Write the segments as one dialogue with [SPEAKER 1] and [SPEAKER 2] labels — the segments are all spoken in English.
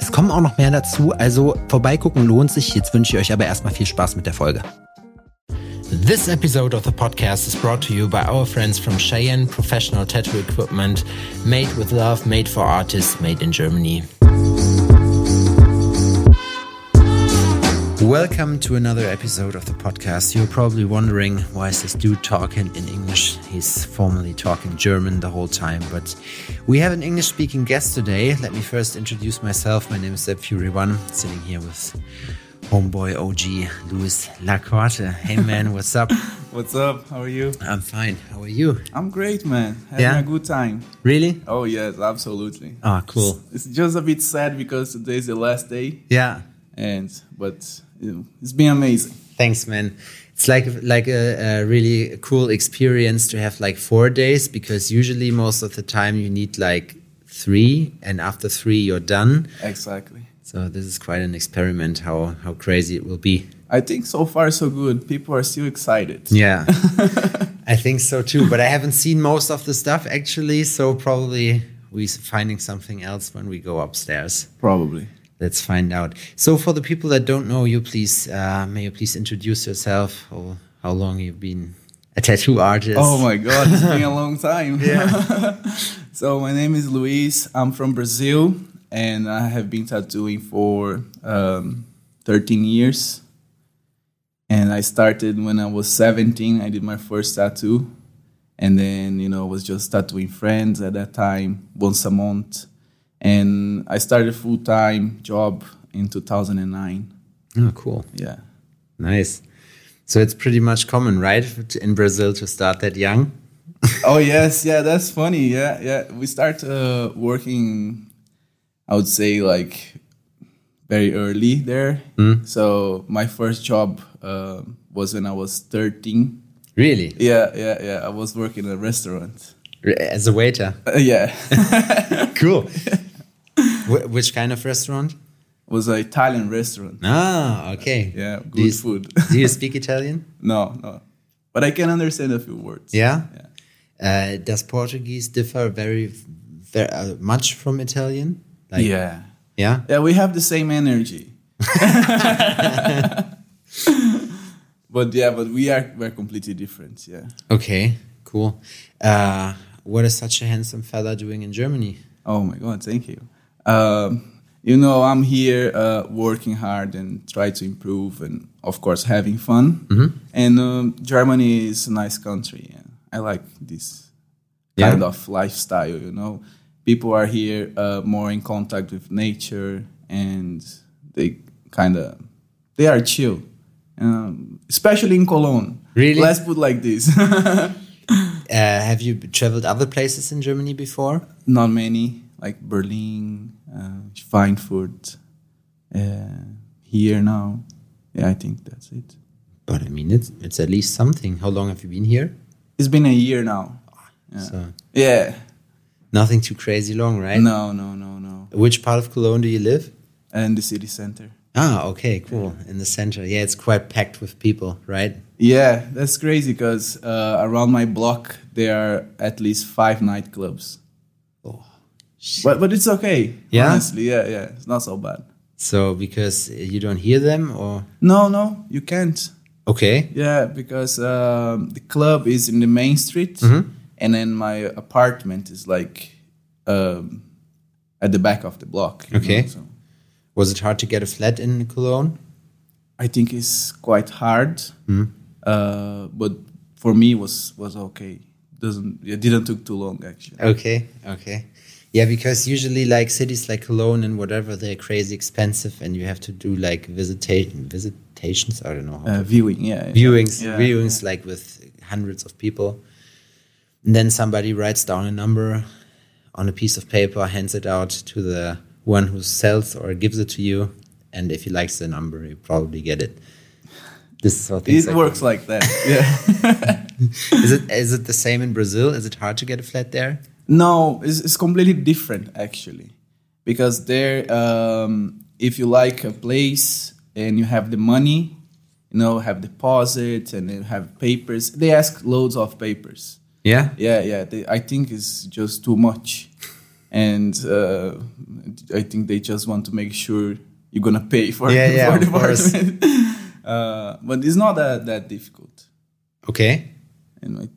[SPEAKER 1] Es kommen auch noch mehr dazu, also vorbeigucken lohnt sich. Jetzt wünsche ich euch aber erstmal viel Spaß mit der Folge. This episode of the podcast is brought to you by our friends from Cheyenne Professional Tattoo Equipment, made with love, made for artists, made in Germany. Welcome to another episode of the podcast. You're probably wondering why is this dude talking in English? He's formally talking German the whole time, but we have an English speaking guest today. Let me first introduce myself. My name is Seb Fury One, sitting here with homeboy OG Luiz Lacorte. Hey man, what's up?
[SPEAKER 2] What's up? How are you?
[SPEAKER 1] I'm fine. How are you?
[SPEAKER 2] I'm great, man. Having
[SPEAKER 1] Yeah?
[SPEAKER 2] a good time.
[SPEAKER 1] Really?
[SPEAKER 2] Oh yes, absolutely.
[SPEAKER 1] Ah, cool.
[SPEAKER 2] It's just a bit sad because today's the last day,
[SPEAKER 1] Yeah.
[SPEAKER 2] and but it's been amazing.
[SPEAKER 1] Thanks, man. It's like like a, a really cool experience to have like four days because usually most of the time you need like three, and after three you're done.
[SPEAKER 2] Exactly.
[SPEAKER 1] So this is quite an experiment. How how crazy it will be.
[SPEAKER 2] I think so far so good. People are still excited.
[SPEAKER 1] Yeah, I think so too. But I haven't seen most of the stuff actually, so probably we're finding something else when we go upstairs.
[SPEAKER 2] Probably.
[SPEAKER 1] Let's find out. So, for the people that don't know you, please, uh, may you please introduce yourself? Or how long you've been a tattoo artist?
[SPEAKER 2] Oh my God, it's been a long time. Yeah. so my name is Luiz. I'm from Brazil, and I have been tattooing for um, 13 years. And I started when I was 17. I did my first tattoo, and then you know was just tattooing friends at that time once a month. And I started a full time job in 2009.
[SPEAKER 1] Oh, cool.
[SPEAKER 2] Yeah.
[SPEAKER 1] Nice. So, it's pretty much common, right, in Brazil to start that young?
[SPEAKER 2] oh yes, yeah, that's funny. Yeah, yeah. We start uh, working. I would say like very early there. So my first job uh, was when I was thirteen.
[SPEAKER 1] Really?
[SPEAKER 2] Yeah, yeah, yeah. I was working in a restaurant.
[SPEAKER 1] As a waiter?
[SPEAKER 2] Uh, yeah,
[SPEAKER 1] Cool. Wh- which kind of restaurant?
[SPEAKER 2] it was an Italian restaurant.
[SPEAKER 1] Ah, okay.
[SPEAKER 2] Yeah,
[SPEAKER 1] Do you,
[SPEAKER 2] good food.
[SPEAKER 1] do you speak Italian?
[SPEAKER 2] no, no, but I can understand a few words.
[SPEAKER 1] Yeah.
[SPEAKER 2] Yeah.
[SPEAKER 1] Uh, does Portuguese differ very, very uh, much from Italian? Like,
[SPEAKER 2] yeah,
[SPEAKER 1] Yeah.
[SPEAKER 2] yeah. We have the same energy. but yeah, but we are we're completely different. Yeah.
[SPEAKER 1] Okay. Cool. Uh, what is such a handsome fella doing in Germany?
[SPEAKER 2] Oh my God, thank you. Um, you know, I'm here uh, working hard and try to improve, and of course having fun. And um, Germany is a nice country. I like this
[SPEAKER 1] Yeah?
[SPEAKER 2] kind of lifestyle. You know, people are here uh, more in contact with nature, and they kind of they are chill, um, especially in Cologne.
[SPEAKER 1] Really?
[SPEAKER 2] Let's put like this.
[SPEAKER 1] Uh, have you traveled other places in Germany before?
[SPEAKER 2] not many like berlin uh, Schweinfurt, uh, here now yeah i think that's it
[SPEAKER 1] But I mean, it's it's at least something. How long have you been here?
[SPEAKER 2] it's been a year now yeah,
[SPEAKER 1] So
[SPEAKER 2] yeah.
[SPEAKER 1] nothing too crazy long, right?
[SPEAKER 2] no no no no
[SPEAKER 1] Which part of Cologne do you live?
[SPEAKER 2] In the city center
[SPEAKER 1] Ah, okay, cool. In the center. Yeah, it's quite packed with people, right?
[SPEAKER 2] yeah that's crazy because uh, around my block there are at least five nightclubs. But but it's okay
[SPEAKER 1] Yeah?
[SPEAKER 2] honestly yeah yeah it's not so bad
[SPEAKER 1] So because you don't hear them, or
[SPEAKER 2] no no you can't
[SPEAKER 1] okay,
[SPEAKER 2] Yeah, because um, the club is in the main street,
[SPEAKER 1] Mm-hmm.
[SPEAKER 2] and then my apartment is like um, at the back of the block.
[SPEAKER 1] Okay.
[SPEAKER 2] know, so
[SPEAKER 1] was it hard to get a flat in Cologne?
[SPEAKER 2] I think it's quite hard,
[SPEAKER 1] Mm-hmm.
[SPEAKER 2] uh, but for me was was okay. Doesn't it didn't took too long actually.
[SPEAKER 1] Okay, okay. Yeah, because usually like cities like Cologne and whatever, they're crazy expensive, and you have to do like visitation visitations. I don't know how
[SPEAKER 2] Uh, viewing, yeah,
[SPEAKER 1] viewings,
[SPEAKER 2] yeah,
[SPEAKER 1] viewings like with hundreds of people. And then somebody writes down a number on a piece of paper, hands it out to the one who sells or gives it to you, and if he likes the number, you probably get it. This is how things
[SPEAKER 2] It
[SPEAKER 1] like
[SPEAKER 2] works like that. Yeah.
[SPEAKER 1] Is it is it the same in Brazil? Is it hard to get a flat there?
[SPEAKER 2] No, it's, it's completely different actually, because there, um, if you like a place and you have the money, you know, have deposit and you have papers, they ask loads of papers.
[SPEAKER 1] Yeah.
[SPEAKER 2] Yeah, yeah. They, I think it's just too much, and uh, I think they just want to make sure you're gonna pay for
[SPEAKER 1] Yeah, yeah,
[SPEAKER 2] for the apartment. uh, but it's not that that difficult.
[SPEAKER 1] Okay.
[SPEAKER 2] And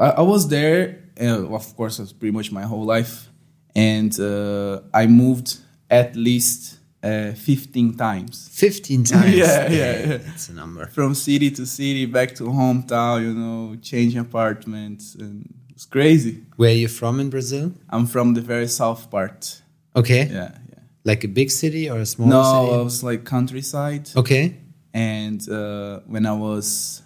[SPEAKER 2] I I was there, uh, of course, it was pretty much my whole life, and uh, I moved at least uh, 15 times
[SPEAKER 1] Fifteen times.
[SPEAKER 2] Yeah, yeah, yeah.
[SPEAKER 1] That's a number.
[SPEAKER 2] from city to city, back to hometown. You know, changing apartments, and it's crazy.
[SPEAKER 1] Where are you from in Brazil?
[SPEAKER 2] I'm from the very south part.
[SPEAKER 1] Okay.
[SPEAKER 2] Yeah, yeah.
[SPEAKER 1] Like a big city or a small
[SPEAKER 2] No,
[SPEAKER 1] city?
[SPEAKER 2] I was like countryside,
[SPEAKER 1] Okay.
[SPEAKER 2] and uh, when I was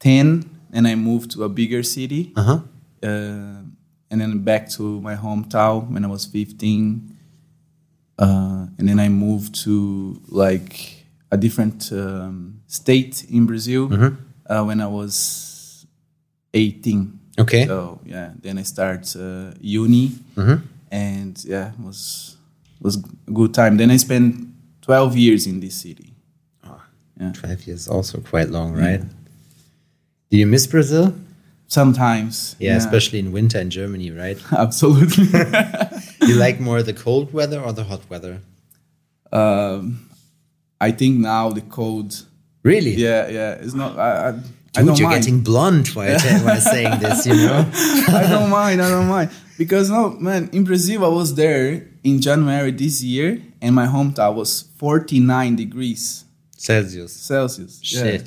[SPEAKER 2] 10, and I moved to a bigger city.
[SPEAKER 1] Uh huh.
[SPEAKER 2] Uh, and then back to my hometown when I was 15. Uh, and then I moved to like a different um, state in Brazil
[SPEAKER 1] Mhm.
[SPEAKER 2] uh, when I was 18.
[SPEAKER 1] Okay.
[SPEAKER 2] So yeah, then I start uh, uni,
[SPEAKER 1] Mhm.
[SPEAKER 2] and yeah, it was was a good time. Then I spent 12 years in this city. Yeah.
[SPEAKER 1] Twelve years also quite long, right? Do you miss Brazil?
[SPEAKER 2] Sometimes,
[SPEAKER 1] Yeah, especially in winter in Germany, right?
[SPEAKER 2] absolutely.
[SPEAKER 1] you like more the cold weather or the hot weather?
[SPEAKER 2] um, I think now the cold.
[SPEAKER 1] Really?
[SPEAKER 2] Yeah, yeah. It's not. I. I, I
[SPEAKER 1] Dude,
[SPEAKER 2] don't
[SPEAKER 1] you're
[SPEAKER 2] mind.
[SPEAKER 1] getting blonde while, while saying this, you know?
[SPEAKER 2] I don't mind. I don't mind because no man. In Brazil, I was there in January this year, and my hometown was 49 degrees
[SPEAKER 1] Celsius.
[SPEAKER 2] Celsius. Yeah.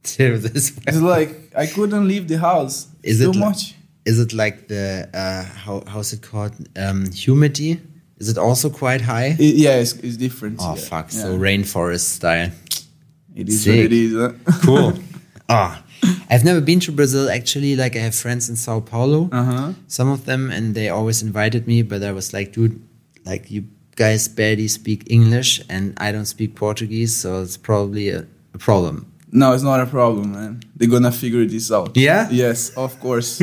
[SPEAKER 1] Shit. This
[SPEAKER 2] It's like I couldn't leave the house.
[SPEAKER 1] Is
[SPEAKER 2] too
[SPEAKER 1] it
[SPEAKER 2] much?
[SPEAKER 1] Is it like the uh, how how's it called? Um, humidity? Is it also quite high?
[SPEAKER 2] It- yeah, it's, it's different.
[SPEAKER 1] oh
[SPEAKER 2] yeah.
[SPEAKER 1] fuck!
[SPEAKER 2] Yeah.
[SPEAKER 1] So rainforest style.
[SPEAKER 2] it is
[SPEAKER 1] sick.
[SPEAKER 2] what it is. huh?
[SPEAKER 1] Cool. Ah, I've never been to Brazil actually. Like I have friends in Sao Paulo.
[SPEAKER 2] Uh-huh.
[SPEAKER 1] Some of them, and they always invited me, but I was like, dude, like you guys barely speak English, and I don't speak Portuguese, so it's probably a, a problem.
[SPEAKER 2] No, it's not a problem, man. They're gonna figure this out.
[SPEAKER 1] Yeah?
[SPEAKER 2] Yes, of course.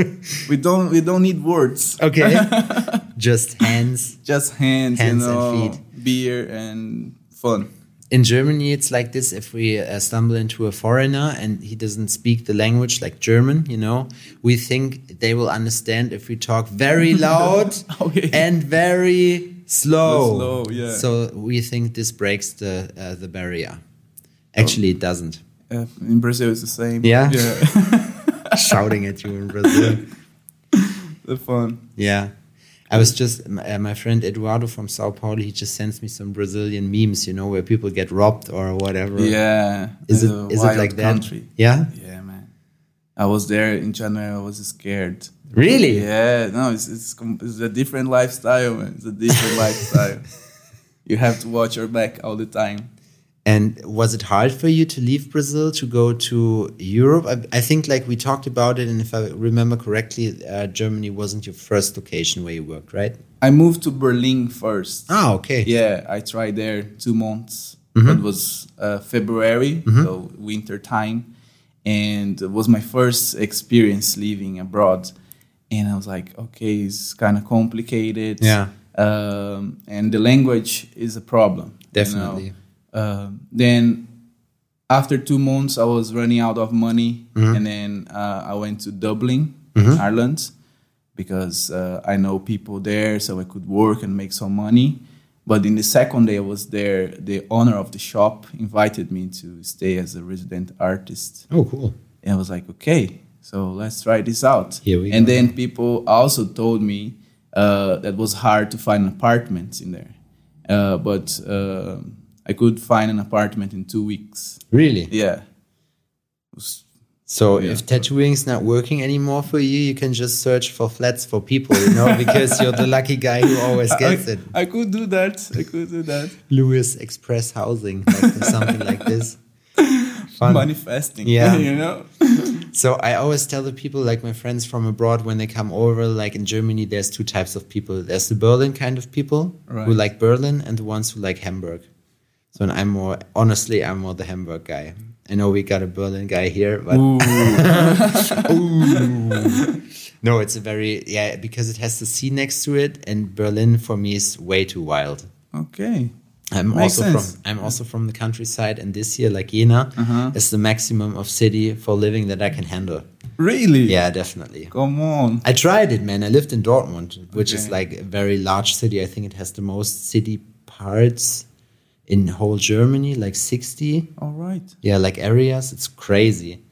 [SPEAKER 2] we don't. We don't need words.
[SPEAKER 1] Okay. Just hands.
[SPEAKER 2] Just hands,
[SPEAKER 1] Hands
[SPEAKER 2] you
[SPEAKER 1] and feet.
[SPEAKER 2] beer and fun.
[SPEAKER 1] in Germany, it's like this. If we uh, stumble into a foreigner and he doesn't speak the language like German, you know, we think they will understand if we talk very loud
[SPEAKER 2] Okay.
[SPEAKER 1] and very slow.
[SPEAKER 2] Slow, yeah.
[SPEAKER 1] So we think this breaks the uh, the barrier. Actually, it doesn't.
[SPEAKER 2] Uh, in Brazil, it's the same.
[SPEAKER 1] Yeah?
[SPEAKER 2] Yeah.
[SPEAKER 1] Shouting at you in Brazil.
[SPEAKER 2] the fun.
[SPEAKER 1] Yeah. I was just uh, my friend Eduardo from Sao Paulo. He just sends me some Brazilian memes, you know, where people get robbed or whatever.
[SPEAKER 2] Yeah.
[SPEAKER 1] Is it is it like that? Yeah.
[SPEAKER 2] Yeah, man. I was there in January. I was scared.
[SPEAKER 1] Really?
[SPEAKER 2] Yeah. No, it's it's, it's a different lifestyle, man. It's a different lifestyle. You have to watch your back all the time.
[SPEAKER 1] And was it hard for you to leave Brazil to go to Europe? I, I think, like we talked about it, and if I remember correctly, uh, Germany wasn't your first location where you worked, right?
[SPEAKER 2] I moved to Berlin first.
[SPEAKER 1] Ah, okay.
[SPEAKER 2] Yeah, I tried there two months.
[SPEAKER 1] Mhm.
[SPEAKER 2] It was uh, February,
[SPEAKER 1] Mhm.
[SPEAKER 2] so winter time, and it was my first experience living abroad. And I was like, okay, it's kind of complicated.
[SPEAKER 1] Yeah.
[SPEAKER 2] um, and the language is a problem. you know. Um, then after two months, I was running out of money,
[SPEAKER 1] Mhm.
[SPEAKER 2] and then uh, I went to Dublin,
[SPEAKER 1] Mhm.
[SPEAKER 2] Ireland, because uh, I know people there, so I could work and make some money. But in the second day I was there, the owner of the shop invited me to stay as a resident artist,
[SPEAKER 1] Oh, cool.
[SPEAKER 2] and I was like, okay, so let's try this out.
[SPEAKER 1] Here we
[SPEAKER 2] and
[SPEAKER 1] go.
[SPEAKER 2] then people also told me uh, that was hard to find apartments in there, uh, but uh, I could find an apartment in two weeks.
[SPEAKER 1] Really?
[SPEAKER 2] Yeah. Was-
[SPEAKER 1] So
[SPEAKER 2] Yeah.
[SPEAKER 1] if tattooing's not working anymore for you, you can just search for flats for people, you know, because you're the lucky guy who always gets
[SPEAKER 2] I,
[SPEAKER 1] it.
[SPEAKER 2] I could do that. I could do that.
[SPEAKER 1] Luiz Express Housing, like something like this. Fun.
[SPEAKER 2] Manifesting.
[SPEAKER 1] Yeah.
[SPEAKER 2] you know.
[SPEAKER 1] So I always tell the people, like my friends from abroad, when they come over, like in Germany, there's two types of people. There's the Berlin kind of people who like Berlin, and the ones who like Hamburg. So and I'm more honestly, I'm more the Hamburg guy. I know we got a Berlin guy here, but
[SPEAKER 2] Ooh.
[SPEAKER 1] no, it's a very yeah because it has the sea next to it, and Berlin for me is way too wild.
[SPEAKER 2] okay.
[SPEAKER 1] I'm
[SPEAKER 2] Makes
[SPEAKER 1] also
[SPEAKER 2] sense.
[SPEAKER 1] from I'm also from the countryside, and this year, like Jena,
[SPEAKER 2] Uh-huh.
[SPEAKER 1] is the maximum of city for living that I can handle.
[SPEAKER 2] Really?
[SPEAKER 1] Yeah, definitely.
[SPEAKER 2] Come on.
[SPEAKER 1] I tried it, man. I lived in Dortmund, which is like a very large city. I think it has the most city parts in whole Germany, like 60.
[SPEAKER 2] All right.
[SPEAKER 1] Yeah, like areas. It's crazy.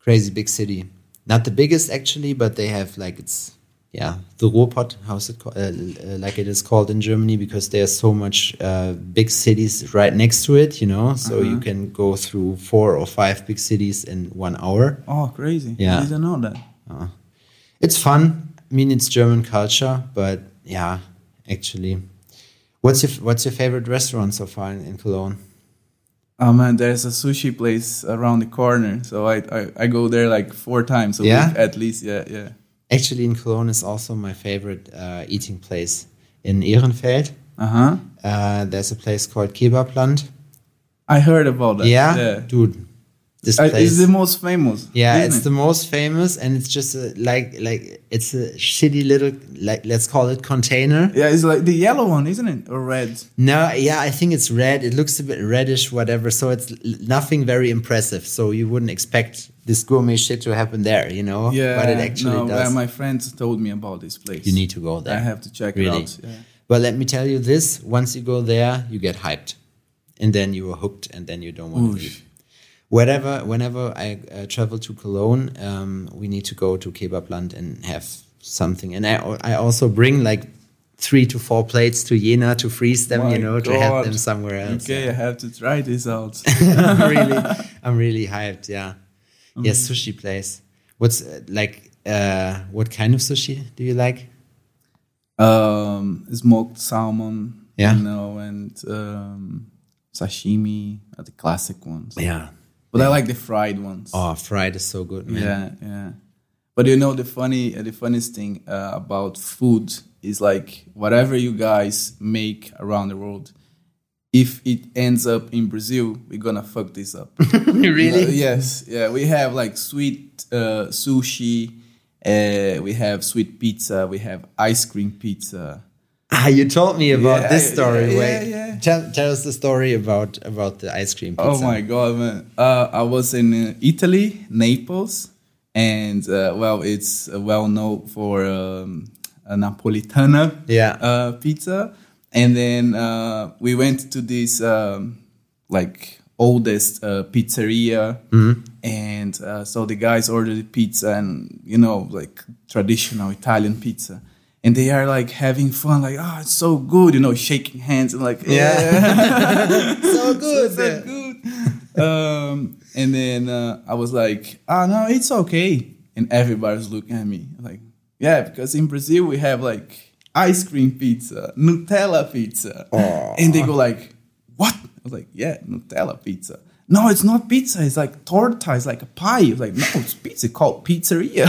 [SPEAKER 1] Crazy big city. Not the biggest actually, but they have like it's yeah, the Ruhrpott, how's it called? Uh, uh, like it is called in Germany because there's so much uh, big cities right next to it, you know. So you can go through four or five big cities in one hour.
[SPEAKER 2] Oh, crazy.
[SPEAKER 1] Yeah.
[SPEAKER 2] I didn't know that.
[SPEAKER 1] It's fun. I mean, it's German culture, but yeah, actually, what's your what's your favorite restaurant so far in, in Cologne?
[SPEAKER 2] Oh man, there's a sushi place around the corner, so I I, I go there like four times a
[SPEAKER 1] Yeah?
[SPEAKER 2] week at least. Yeah, yeah.
[SPEAKER 1] Actually, in Cologne is also my favorite uh, eating place. In Ehrenfeld,
[SPEAKER 2] Uh huh.
[SPEAKER 1] uh, there's a place called Kebabland.
[SPEAKER 2] I heard about that.
[SPEAKER 1] Yeah,
[SPEAKER 2] yeah.
[SPEAKER 1] dude, this
[SPEAKER 2] Uh,
[SPEAKER 1] place.
[SPEAKER 2] it's the most famous.
[SPEAKER 1] yeah, it's
[SPEAKER 2] it?
[SPEAKER 1] the most famous, and it's just a, like like it's a shitty little like let's call it container.
[SPEAKER 2] Yeah, it's like the yellow one, isn't it? Or red?
[SPEAKER 1] No, yeah, I think it's red. It looks a bit reddish, whatever. So it's nothing very impressive. So you wouldn't expect this gourmet shit to happen there, you know?
[SPEAKER 2] Yeah,
[SPEAKER 1] but it actually
[SPEAKER 2] no,
[SPEAKER 1] does.
[SPEAKER 2] uh, my friends told me about this place.
[SPEAKER 1] you need to go there.
[SPEAKER 2] I have to check
[SPEAKER 1] Really?
[SPEAKER 2] it out. Yeah.
[SPEAKER 1] But let me tell you this: once you go there, you get hyped, and then you are hooked, and then you don't want to leave. Wherever, whenever I uh, travel to Cologne, um, we need to go to Kebabland and have something. And I, I also bring like three to four plates to Jena to freeze them,
[SPEAKER 2] My
[SPEAKER 1] you know, to have them somewhere else.
[SPEAKER 2] Okay, I have to try this out.
[SPEAKER 1] I'm really, I'm really hyped. Yeah,
[SPEAKER 2] Mm-hmm.
[SPEAKER 1] yeah, sushi place. What's uh, like? Uh, what kind of sushi do you like?
[SPEAKER 2] um, smoked salmon,
[SPEAKER 1] Yeah.
[SPEAKER 2] you know, and um, sashimi are the classic ones.
[SPEAKER 1] Yeah.
[SPEAKER 2] But I like the fried ones.
[SPEAKER 1] Oh, fried is so good, man.
[SPEAKER 2] Yeah, yeah. But you know the funny, uh, the funniest thing uh, about food is like whatever you guys make around the world, if it ends up in Brazil, we're gonna fuck this up.
[SPEAKER 1] really?
[SPEAKER 2] Uh, yes, yeah. We have like sweet uh, sushi. Uh, we have sweet pizza. We have ice cream pizza.
[SPEAKER 1] Ah, you told me about
[SPEAKER 2] Yeah,
[SPEAKER 1] this story.
[SPEAKER 2] yeah,
[SPEAKER 1] Wait,
[SPEAKER 2] yeah.
[SPEAKER 1] Tell, tell us the story about about the ice cream pizza.
[SPEAKER 2] Oh my god, man! Uh, I was in uh, Italy, Naples, and uh, well, it's well known for um, a Napolitana
[SPEAKER 1] Yeah.
[SPEAKER 2] uh, pizza. And then uh, we went to this um, like oldest uh, pizzeria,
[SPEAKER 1] Mm-hmm.
[SPEAKER 2] and uh, so the guys ordered pizza and you know like traditional Italian pizza. And they are like having fun, like, oh, it's so good, you know, shaking hands and like, yeah,
[SPEAKER 1] so good.
[SPEAKER 2] so
[SPEAKER 1] yeah.
[SPEAKER 2] good. um, and then uh, I was like, oh no, it's okay. And everybody's looking at me like, yeah, because in Brazil we have like ice cream pizza, Nutella pizza, and they go like, what? I was like, yeah, Nutella pizza. No, it's not pizza. It's like torta. It's like a pie. It's like, no, it's pizza called pizzeria.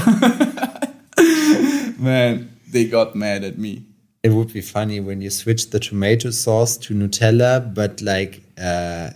[SPEAKER 2] Man, they got mad at me.
[SPEAKER 1] It would be funny when you switch the tomato sauce to Nutella, but like uh,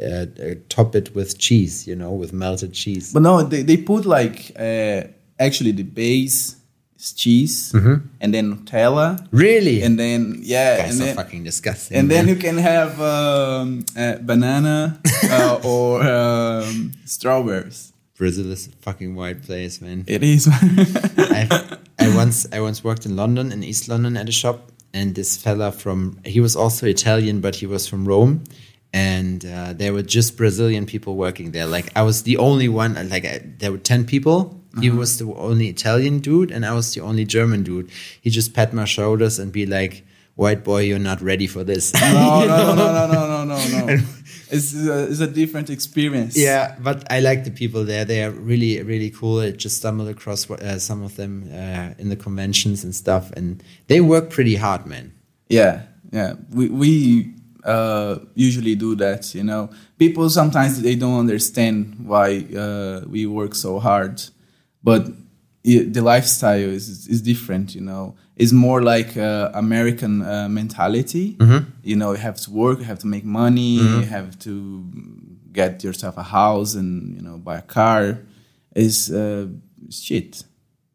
[SPEAKER 1] uh, uh, top it with cheese, you know, with melted cheese.
[SPEAKER 2] But no, they, they put like uh, actually the base is cheese and then Nutella
[SPEAKER 1] really?
[SPEAKER 2] and then yeah
[SPEAKER 1] Guys
[SPEAKER 2] and
[SPEAKER 1] are
[SPEAKER 2] then,
[SPEAKER 1] fucking disgusting.
[SPEAKER 2] and then you can have um, uh, banana uh, or um, strawberries.
[SPEAKER 1] Brazil is a fucking white place, man.
[SPEAKER 2] It is.
[SPEAKER 1] Once I once worked in London in East London at a shop, and this fella from he was also Italian, but he was from Rome, and uh, there were just Brazilian people working there. Like I was the only one. Like I, there were ten people. He was the only Italian dude, and I was the only German dude. He just pat my shoulders and be like, "White boy, you're not ready for this."
[SPEAKER 2] no, no, no, no, no, no, no, no. It's a, it's a different experience.
[SPEAKER 1] Yeah, but I like the people there. They are really, really cool. I just stumbled across uh, some of them uh, in the conventions and stuff, and they work pretty hard, man.
[SPEAKER 2] Yeah, yeah. We we uh, usually do that. You know, people sometimes they don't understand why uh, we work so hard, but it, the lifestyle is is different. You know, it's more like uh, American uh, mentality. You know, you have to work, you have to make money, you have to get yourself a house and you know buy a car. Is uh, shit.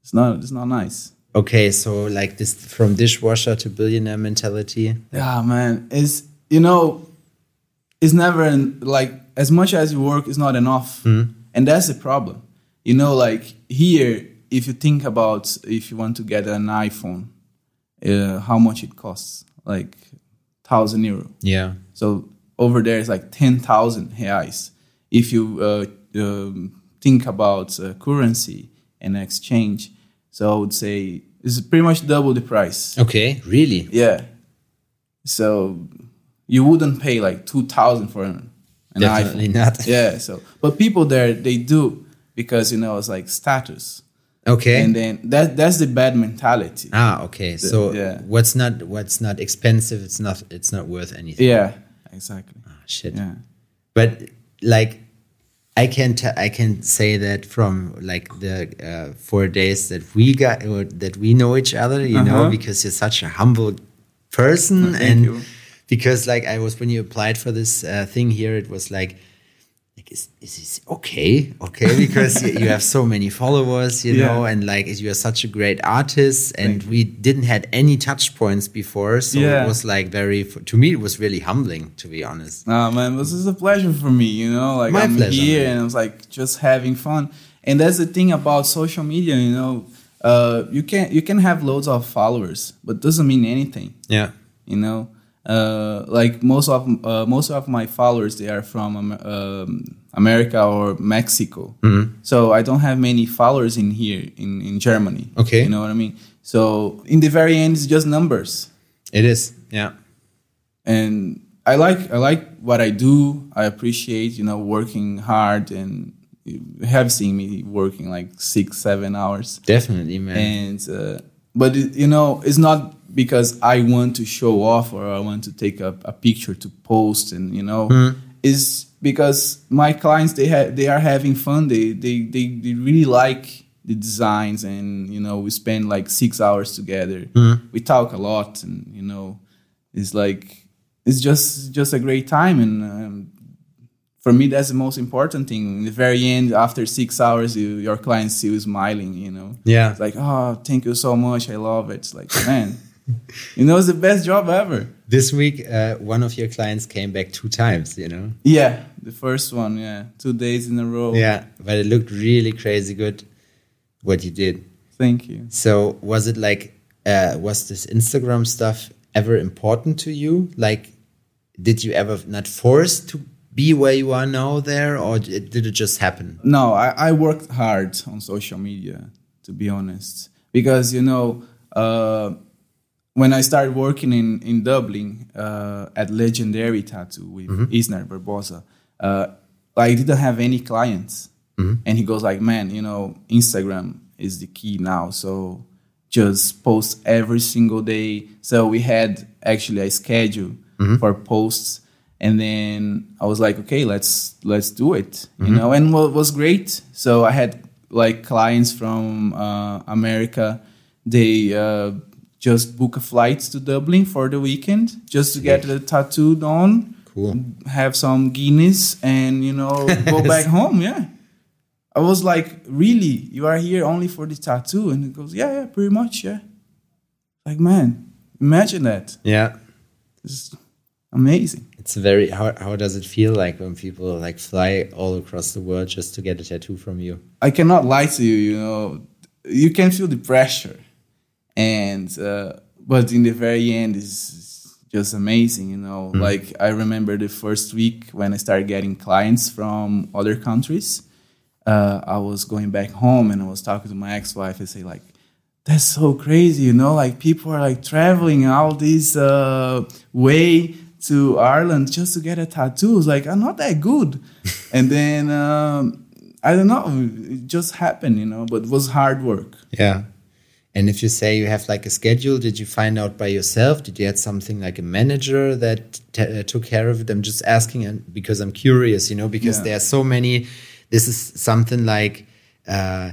[SPEAKER 2] It's not. It's not nice.
[SPEAKER 1] Okay, so like this from dishwasher to billionaire mentality.
[SPEAKER 2] Yeah, man. It's you know, it's never en- like as much as you work is not enough, and that's the problem. You know, like here, if you think about if you want to get an iPhone, uh, how much it costs, like thousand euro.
[SPEAKER 1] Yeah.
[SPEAKER 2] So over there it's like ten thousand reais. If you uh, um, think about uh, currency and exchange, so I would say it's pretty much double the price.
[SPEAKER 1] Okay, really?
[SPEAKER 2] Yeah. So you wouldn't pay like two thousand for an, an
[SPEAKER 1] Definitely
[SPEAKER 2] iPhone.
[SPEAKER 1] not.
[SPEAKER 2] Yeah. So, but people there they do because you know it's like status,
[SPEAKER 1] Okay.
[SPEAKER 2] and then that that's the bad mentality.
[SPEAKER 1] ah, okay. So
[SPEAKER 2] yeah.
[SPEAKER 1] what's not what's not expensive, it's not it's not worth anything.
[SPEAKER 2] Yeah. Exactly.
[SPEAKER 1] Ah, shit.
[SPEAKER 2] Yeah.
[SPEAKER 1] But like I can t- I can say that from like the uh, four days that we got or that we know each other, you know,
[SPEAKER 2] Uh-huh.
[SPEAKER 1] because you're such a humble person, and
[SPEAKER 2] you.
[SPEAKER 1] because like I was when you applied for this uh, thing here, it was like. Is, is this okay? Okay, because you, you have so many followers, you
[SPEAKER 2] Yeah.
[SPEAKER 1] know, and like you are such a great artist, and we didn't had any touch points before, so
[SPEAKER 2] Yeah.
[SPEAKER 1] it was like very to me it was really humbling to be honest.
[SPEAKER 2] Nah, man, this is a pleasure for me. You know, like
[SPEAKER 1] My
[SPEAKER 2] I'm
[SPEAKER 1] pleasure,
[SPEAKER 2] here
[SPEAKER 1] man.
[SPEAKER 2] and I was like just having fun. And that's the thing about social media. You know, uh, you can you can have loads of followers, but doesn't mean anything.
[SPEAKER 1] Yeah.
[SPEAKER 2] You know, uh, like most of uh, most of my followers they are from um, um, America or Mexico.
[SPEAKER 1] Mm-hmm.
[SPEAKER 2] So I don't have many followers in here in in Germany.
[SPEAKER 1] Okay.
[SPEAKER 2] you know what I mean. So in the very end, it's just numbers
[SPEAKER 1] It is. Yeah.
[SPEAKER 2] and I like I like what I do. I appreciate you know working hard and you have seen me working like six seven hours
[SPEAKER 1] Definitely, man.
[SPEAKER 2] and uh, but it, you know it's not because I want to show off or I want to take a, a picture to post and you know is because my clients they have they are having fun. They, they they they really like the designs and you know we spend like six hours together. We talk a lot and you know it's like it's just just a great time. And um, for me that's the most important thing. In the very end after six hours you, your client still smiling you know?
[SPEAKER 1] Yeah.
[SPEAKER 2] it's like oh thank you so much. I love it. It's like man you know it's the best job ever
[SPEAKER 1] this week, uh, one of your clients came back two times, you know?
[SPEAKER 2] yeah the first one yeah two days in a row
[SPEAKER 1] Yeah. But it looked really crazy good what you did.
[SPEAKER 2] thank you
[SPEAKER 1] So, was it like, uh, was this Instagram stuff ever important to you? Like, did you ever not force to be where you are now there, or did did it just happen?
[SPEAKER 2] No, I, I worked hard on social media, to be honest. Because, you know, uh, when I started working in, in Dublin uh, at Legendary Tattoo with Isnard Barbosa, uh, I didn't have any clients. And he goes like, man, you know, Instagram is the key now. So just post every single day. So we had actually a schedule for posts. And then I was like, okay, let's let's do it, you know. And what was great, so I had like clients from uh, America. They uh, just book a flight to Dublin for the weekend just to get the tattoo done,
[SPEAKER 1] Cool.
[SPEAKER 2] have some Guinness, and you know go back home. Yeah, I was like, really, you are here only for the tattoo? And he goes, yeah, yeah, pretty much, yeah. Like, man, imagine that.
[SPEAKER 1] Yeah.
[SPEAKER 2] It's amazing.
[SPEAKER 1] It's very how how does it feel like when people like fly all across the world just to get a tattoo from you?
[SPEAKER 2] I cannot lie to you. You know, you can feel the pressure, and uh, but in the very end, it's just amazing. You know, like I remember the first week when I started getting clients from other countries. Uh, I was going back home and I was talking to my ex-wife and say like, "That's so crazy." You know, like people are like traveling all this uh, way to Ireland just to get a tattoo. It's like I'm not that good, and then. Um, I don't know. It just happened, you know, but it was hard work.
[SPEAKER 1] Yeah. And if you say you have like a schedule, did you find out by yourself? Did you have something like a manager that uh, took care of it? I'm just asking and because I'm curious, you know, because
[SPEAKER 2] Yeah.
[SPEAKER 1] there are so many. This is something like uh,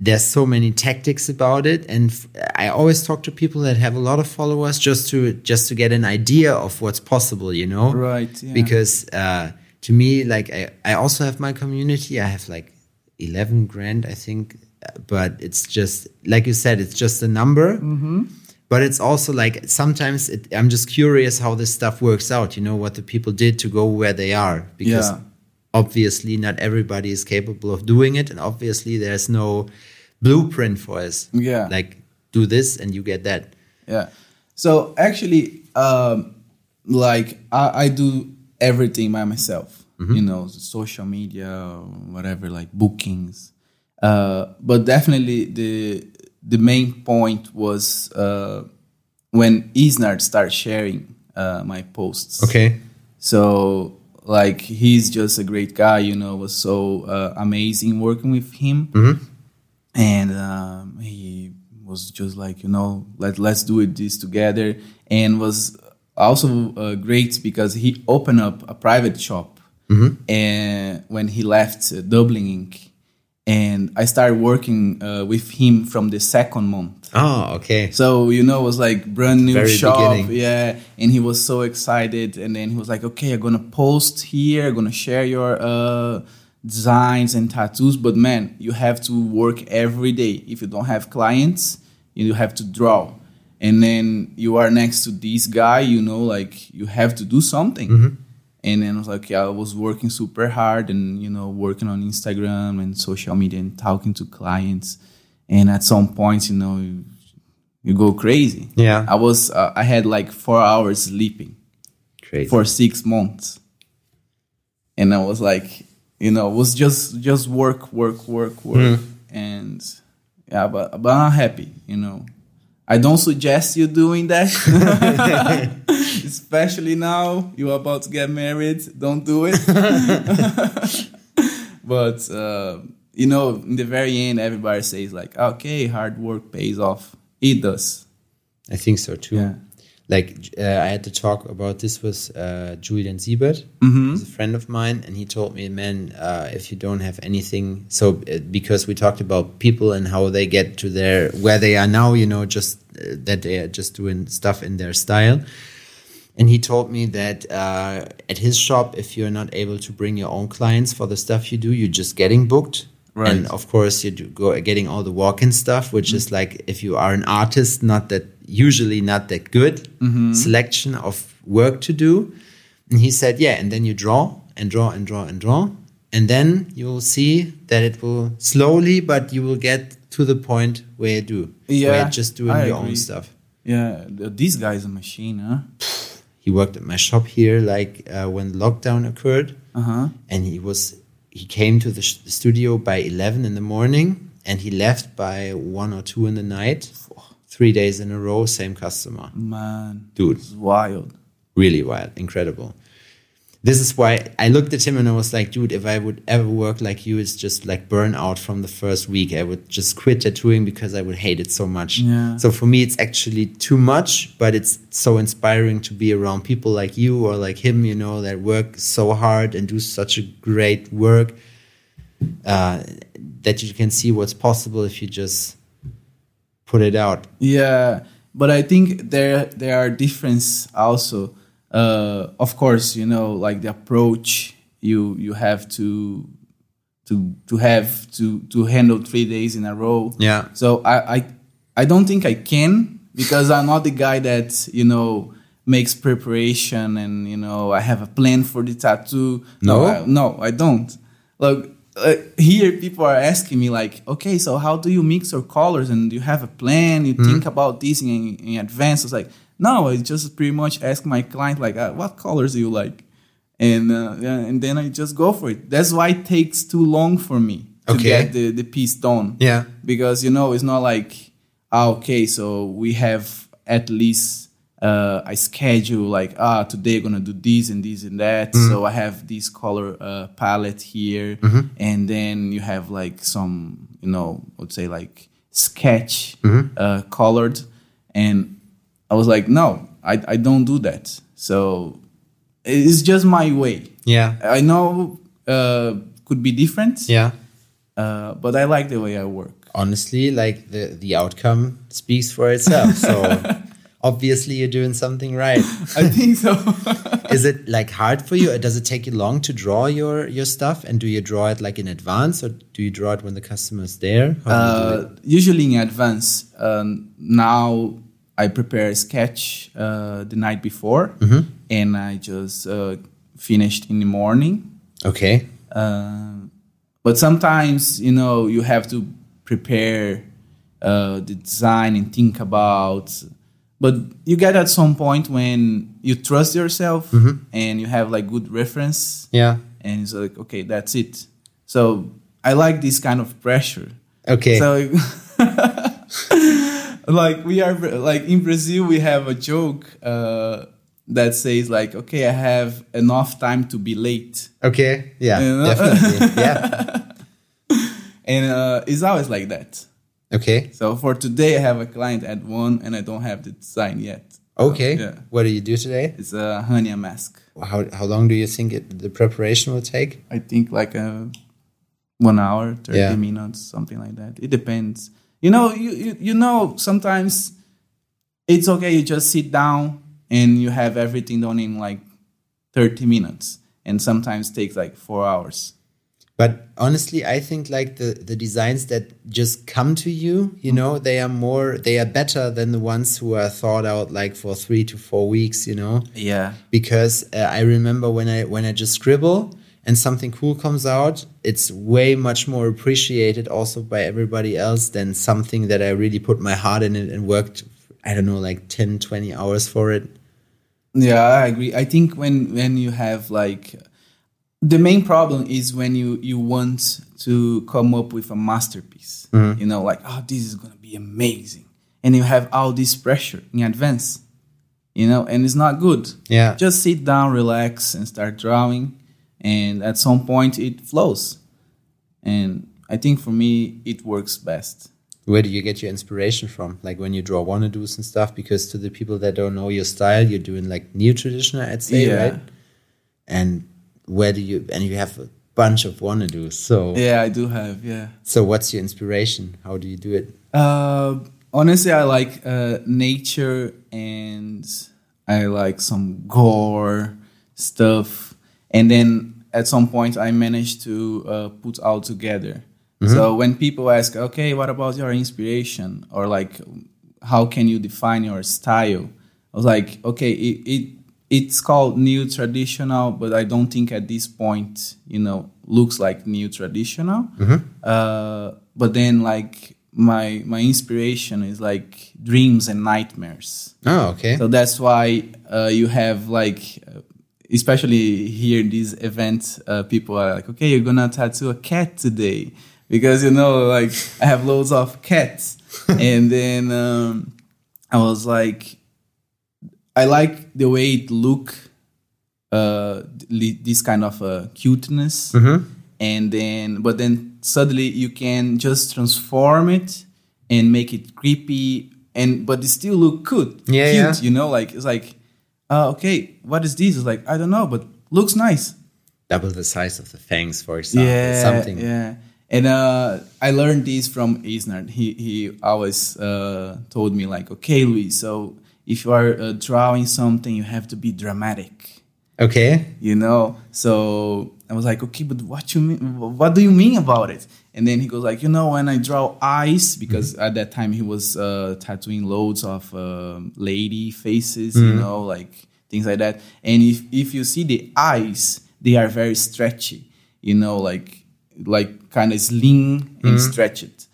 [SPEAKER 1] there's so many tactics about it, and f- I always talk to people that have a lot of followers just to just to get an idea of what's possible, you know,
[SPEAKER 2] Right, yeah.
[SPEAKER 1] Because uh, to me, like I, I also have my community. I have like 11 grand, I think, but it's just like you said, it's just a number.
[SPEAKER 2] Mm-hmm.
[SPEAKER 1] But it's also like sometimes it, I'm just curious how this stuff works out. You know what the people did to go where they are because
[SPEAKER 2] Yeah.
[SPEAKER 1] obviously not everybody is capable of doing it, and obviously there's no blueprint for us.
[SPEAKER 2] Yeah.
[SPEAKER 1] like do this and you get that.
[SPEAKER 2] Yeah. So actually, um, like I, I do everything by myself. You know, social media, whatever, like bookings. Uh, but definitely the the main point was uh, when Isnard started sharing uh, my posts.
[SPEAKER 1] Okay.
[SPEAKER 2] So like he's just a great guy, you know. It was so uh, amazing working with him, and um, he was just like you know let let's do it this together, and was also uh, great because he opened up a private shop, and when he left uh, Dublin Ink. And I started working uh, with him from the second month.
[SPEAKER 1] Oh, okay.
[SPEAKER 2] So you know, it was like brand new
[SPEAKER 1] Very
[SPEAKER 2] shop,
[SPEAKER 1] beginning.
[SPEAKER 2] yeah. And he was so excited, and then he was like, "Okay, I'm gonna post here, I'm gonna share your uh, designs and tattoos." But man, you have to work every day. If you don't have clients, you have to draw, and then you are next to this guy. You know, like you have to do something. And then I was like, yeah, I was working super hard and you know working on Instagram and social media and talking to clients. And at some point, you know, you, you go crazy.
[SPEAKER 1] Yeah.
[SPEAKER 2] I was uh, I had like four hours sleeping
[SPEAKER 1] Crazy.
[SPEAKER 2] for six months, and I was like, you know, it was just just work, work, work, work, and yeah, but but I'm happy, you know. I don't suggest you doing that, especially now you're about to get married. Don't do it. but uh, you know, in the very end, everybody says like, "Okay, hard work pays off." It does.
[SPEAKER 1] I think so too.
[SPEAKER 2] Yeah.
[SPEAKER 1] Like uh, I had to talk about this with uh, Julian Siebert,
[SPEAKER 2] Mm-hmm.
[SPEAKER 1] a friend of mine, and he told me, "Man, uh, if you don't have anything, so uh, because we talked about people and how they get to their where they are now, you know, just uh, that they are just doing stuff in their style." And he told me that uh, at his shop, if you're not able to bring your own clients for the stuff you do, you're just getting booked.
[SPEAKER 2] Right.
[SPEAKER 1] And of course, you do go getting all the walk-in stuff, which is like if you are an artist, not that usually not that good selection of work to do. And he said, yeah, and then you draw and draw and draw and draw, and then you will see that it will slowly, but you will get to the point where you do, where
[SPEAKER 2] Yeah,
[SPEAKER 1] you're just doing
[SPEAKER 2] I
[SPEAKER 1] your
[SPEAKER 2] agree.
[SPEAKER 1] own stuff.
[SPEAKER 2] Yeah, th- this guy's a machine, huh?
[SPEAKER 1] He worked at my shop here, like uh, when lockdown occurred.
[SPEAKER 2] Uh huh.
[SPEAKER 1] and he was he came to the sh- studio by 11 in the morning and he left by 1 or 2 in the night. Three days in a row same customer.
[SPEAKER 2] Man,
[SPEAKER 1] dude.
[SPEAKER 2] It's wild.
[SPEAKER 1] really wild. Incredible this is why i looked at him and i was like dude if i would ever work like you it's just like burn out from the first week i would just quit tattooing because i would hate it so much
[SPEAKER 2] Yeah.
[SPEAKER 1] so for me it's actually too much but it's so inspiring to be around people like you or like him you know that work so hard and do such a great work uh, that you can see what's possible if you just put it out
[SPEAKER 2] Yeah, but I think there there are difference also. Uh, of course, you know, like the approach you you have to to to have to to handle three days in a row.
[SPEAKER 1] Yeah.
[SPEAKER 2] So I I I don't think I can because I'm not the guy that you know makes preparation and you know I have a plan for the tattoo.
[SPEAKER 1] No?
[SPEAKER 2] I, no, I don't. Look, uh, here people are asking me like, okay, so how do you mix your colors and do you have a plan? You think about this in, in advance? It's like, no, I just pretty much ask my client like, uh, what colors do you like? And uh, and then I just go for it. That's why it takes too long for me to
[SPEAKER 1] Okay.
[SPEAKER 2] get the, the piece done.
[SPEAKER 1] Yeah.
[SPEAKER 2] Because you know it's not like ah, okay so we have at least uh, a schedule like ah today gonna do this and this and that. So i have this color uh, palette here. And then you have like some you know I would say like sketch uh, colored. And i was like no I, I don't do that so it's just my way
[SPEAKER 1] Yeah.
[SPEAKER 2] i know uh, could be different
[SPEAKER 1] Yeah.
[SPEAKER 2] uh, but i like the way i work
[SPEAKER 1] Honestly, like the the outcome speaks for itself. So obviously you're doing something right.
[SPEAKER 2] i think so
[SPEAKER 1] Is it like hard for you? Or does it take you long to draw your your stuff? And do you draw it like in advance, or do you draw it when the customer is there? How do you do it?
[SPEAKER 2] uh, usually in advance um, now i prepare a sketch uh, the night before and i just uh, finished in the morning
[SPEAKER 1] Okay.
[SPEAKER 2] Um, but sometimes you know you have to prepare uh, the design and think about but you get at some point when you trust yourself and you have like good reference
[SPEAKER 1] Yeah.
[SPEAKER 2] and it's like okay that's it so i like this kind of pressure
[SPEAKER 1] Okay.
[SPEAKER 2] so like we are like in brazil we have a joke uh, that says like okay i have enough time to be late
[SPEAKER 1] okay. Yeah.
[SPEAKER 2] You know?
[SPEAKER 1] Definitely. yeah.
[SPEAKER 2] and uh, it's always like that.
[SPEAKER 1] Okay.
[SPEAKER 2] So for today, I have a client at one, and I don't have the design yet. So,
[SPEAKER 1] Okay.
[SPEAKER 2] yeah,
[SPEAKER 1] What do you do today?
[SPEAKER 2] it's a Hannya mask.
[SPEAKER 1] How how long do you think it, the preparation will take?
[SPEAKER 2] I think like a one hour, thirty
[SPEAKER 1] Yeah.
[SPEAKER 2] minutes, something like that. It depends. You know, you, you you know sometimes it's okay. You just sit down and you have everything done in like thirty minutes, and sometimes takes like four hours.
[SPEAKER 1] But honestly, I think like the, the designs that just come to you, you know, they are more, they are better than the ones who are thought out like for three to four weeks, you know,
[SPEAKER 2] Yeah.
[SPEAKER 1] because uh, I remember when I when I just scribble and something cool comes out, it's way much more appreciated also by everybody else than something that I really put my heart in it and worked, I don't know, like 10, 20 hours for it.
[SPEAKER 2] Yeah, I agree. I think when when you have like the main problem is when you you want to come up with a masterpiece. Mm-hmm. You know, like oh, this is gonna be amazing, and you have all this pressure in advance. You know, and it's not good.
[SPEAKER 1] Yeah.
[SPEAKER 2] Just sit down, relax, and start drawing, and at some point it flows. And I think for me, it works best.
[SPEAKER 1] Where do you get your inspiration from? Like when you draw wannadoos and stuff? Because to the people that don't know your style, you're doing like neo traditional, I'd say,
[SPEAKER 2] Yeah.
[SPEAKER 1] right? And where do you? And you have a bunch of wannadoos. So,
[SPEAKER 2] Yeah, I do have. Yeah.
[SPEAKER 1] so what's your inspiration? How do you do it?
[SPEAKER 2] Uh, honestly, I like uh, nature and I like some gore stuff. And then at some point, I managed to uh, put all together. So when people ask, okay, what about your inspiration? Or like, how can you define your style? I was like, okay, it, it it's called new traditional, but I don't think at this point, you know, looks like new traditional. Uh, but then like my my inspiration is like dreams and nightmares.
[SPEAKER 1] Oh, okay.
[SPEAKER 2] So that's why uh, you have like, especially here in this event, uh, people are like, okay, you're gonna tattoo a cat today. Because you know, like I have loads of cats, and then um, I was like, I like the way it look, uh, this kind of uh, cuteness, and then but then suddenly you can just transform it and make it creepy and but it still look good,
[SPEAKER 1] Yeah,
[SPEAKER 2] cute,
[SPEAKER 1] yeah.
[SPEAKER 2] you know, like it's like, uh, okay, what is this? It's like I don't know, but looks nice.
[SPEAKER 1] Double the size of the fangs, for example. something.
[SPEAKER 2] Yeah. And uh, I learned this from Isnard. He he always uh, told me like, okay, Luiz. So if you are uh, drawing something, you have to be dramatic.
[SPEAKER 1] Okay.
[SPEAKER 2] You know. So I was like, okay, but what you mean? What do you mean about it? And then he goes like, you know, when I draw eyes, because at that time he was uh, tattooing loads of um lady faces, you know, like things like that. And if if you see the eyes, they are very stretchy, you know, like like kind of slim and stretched.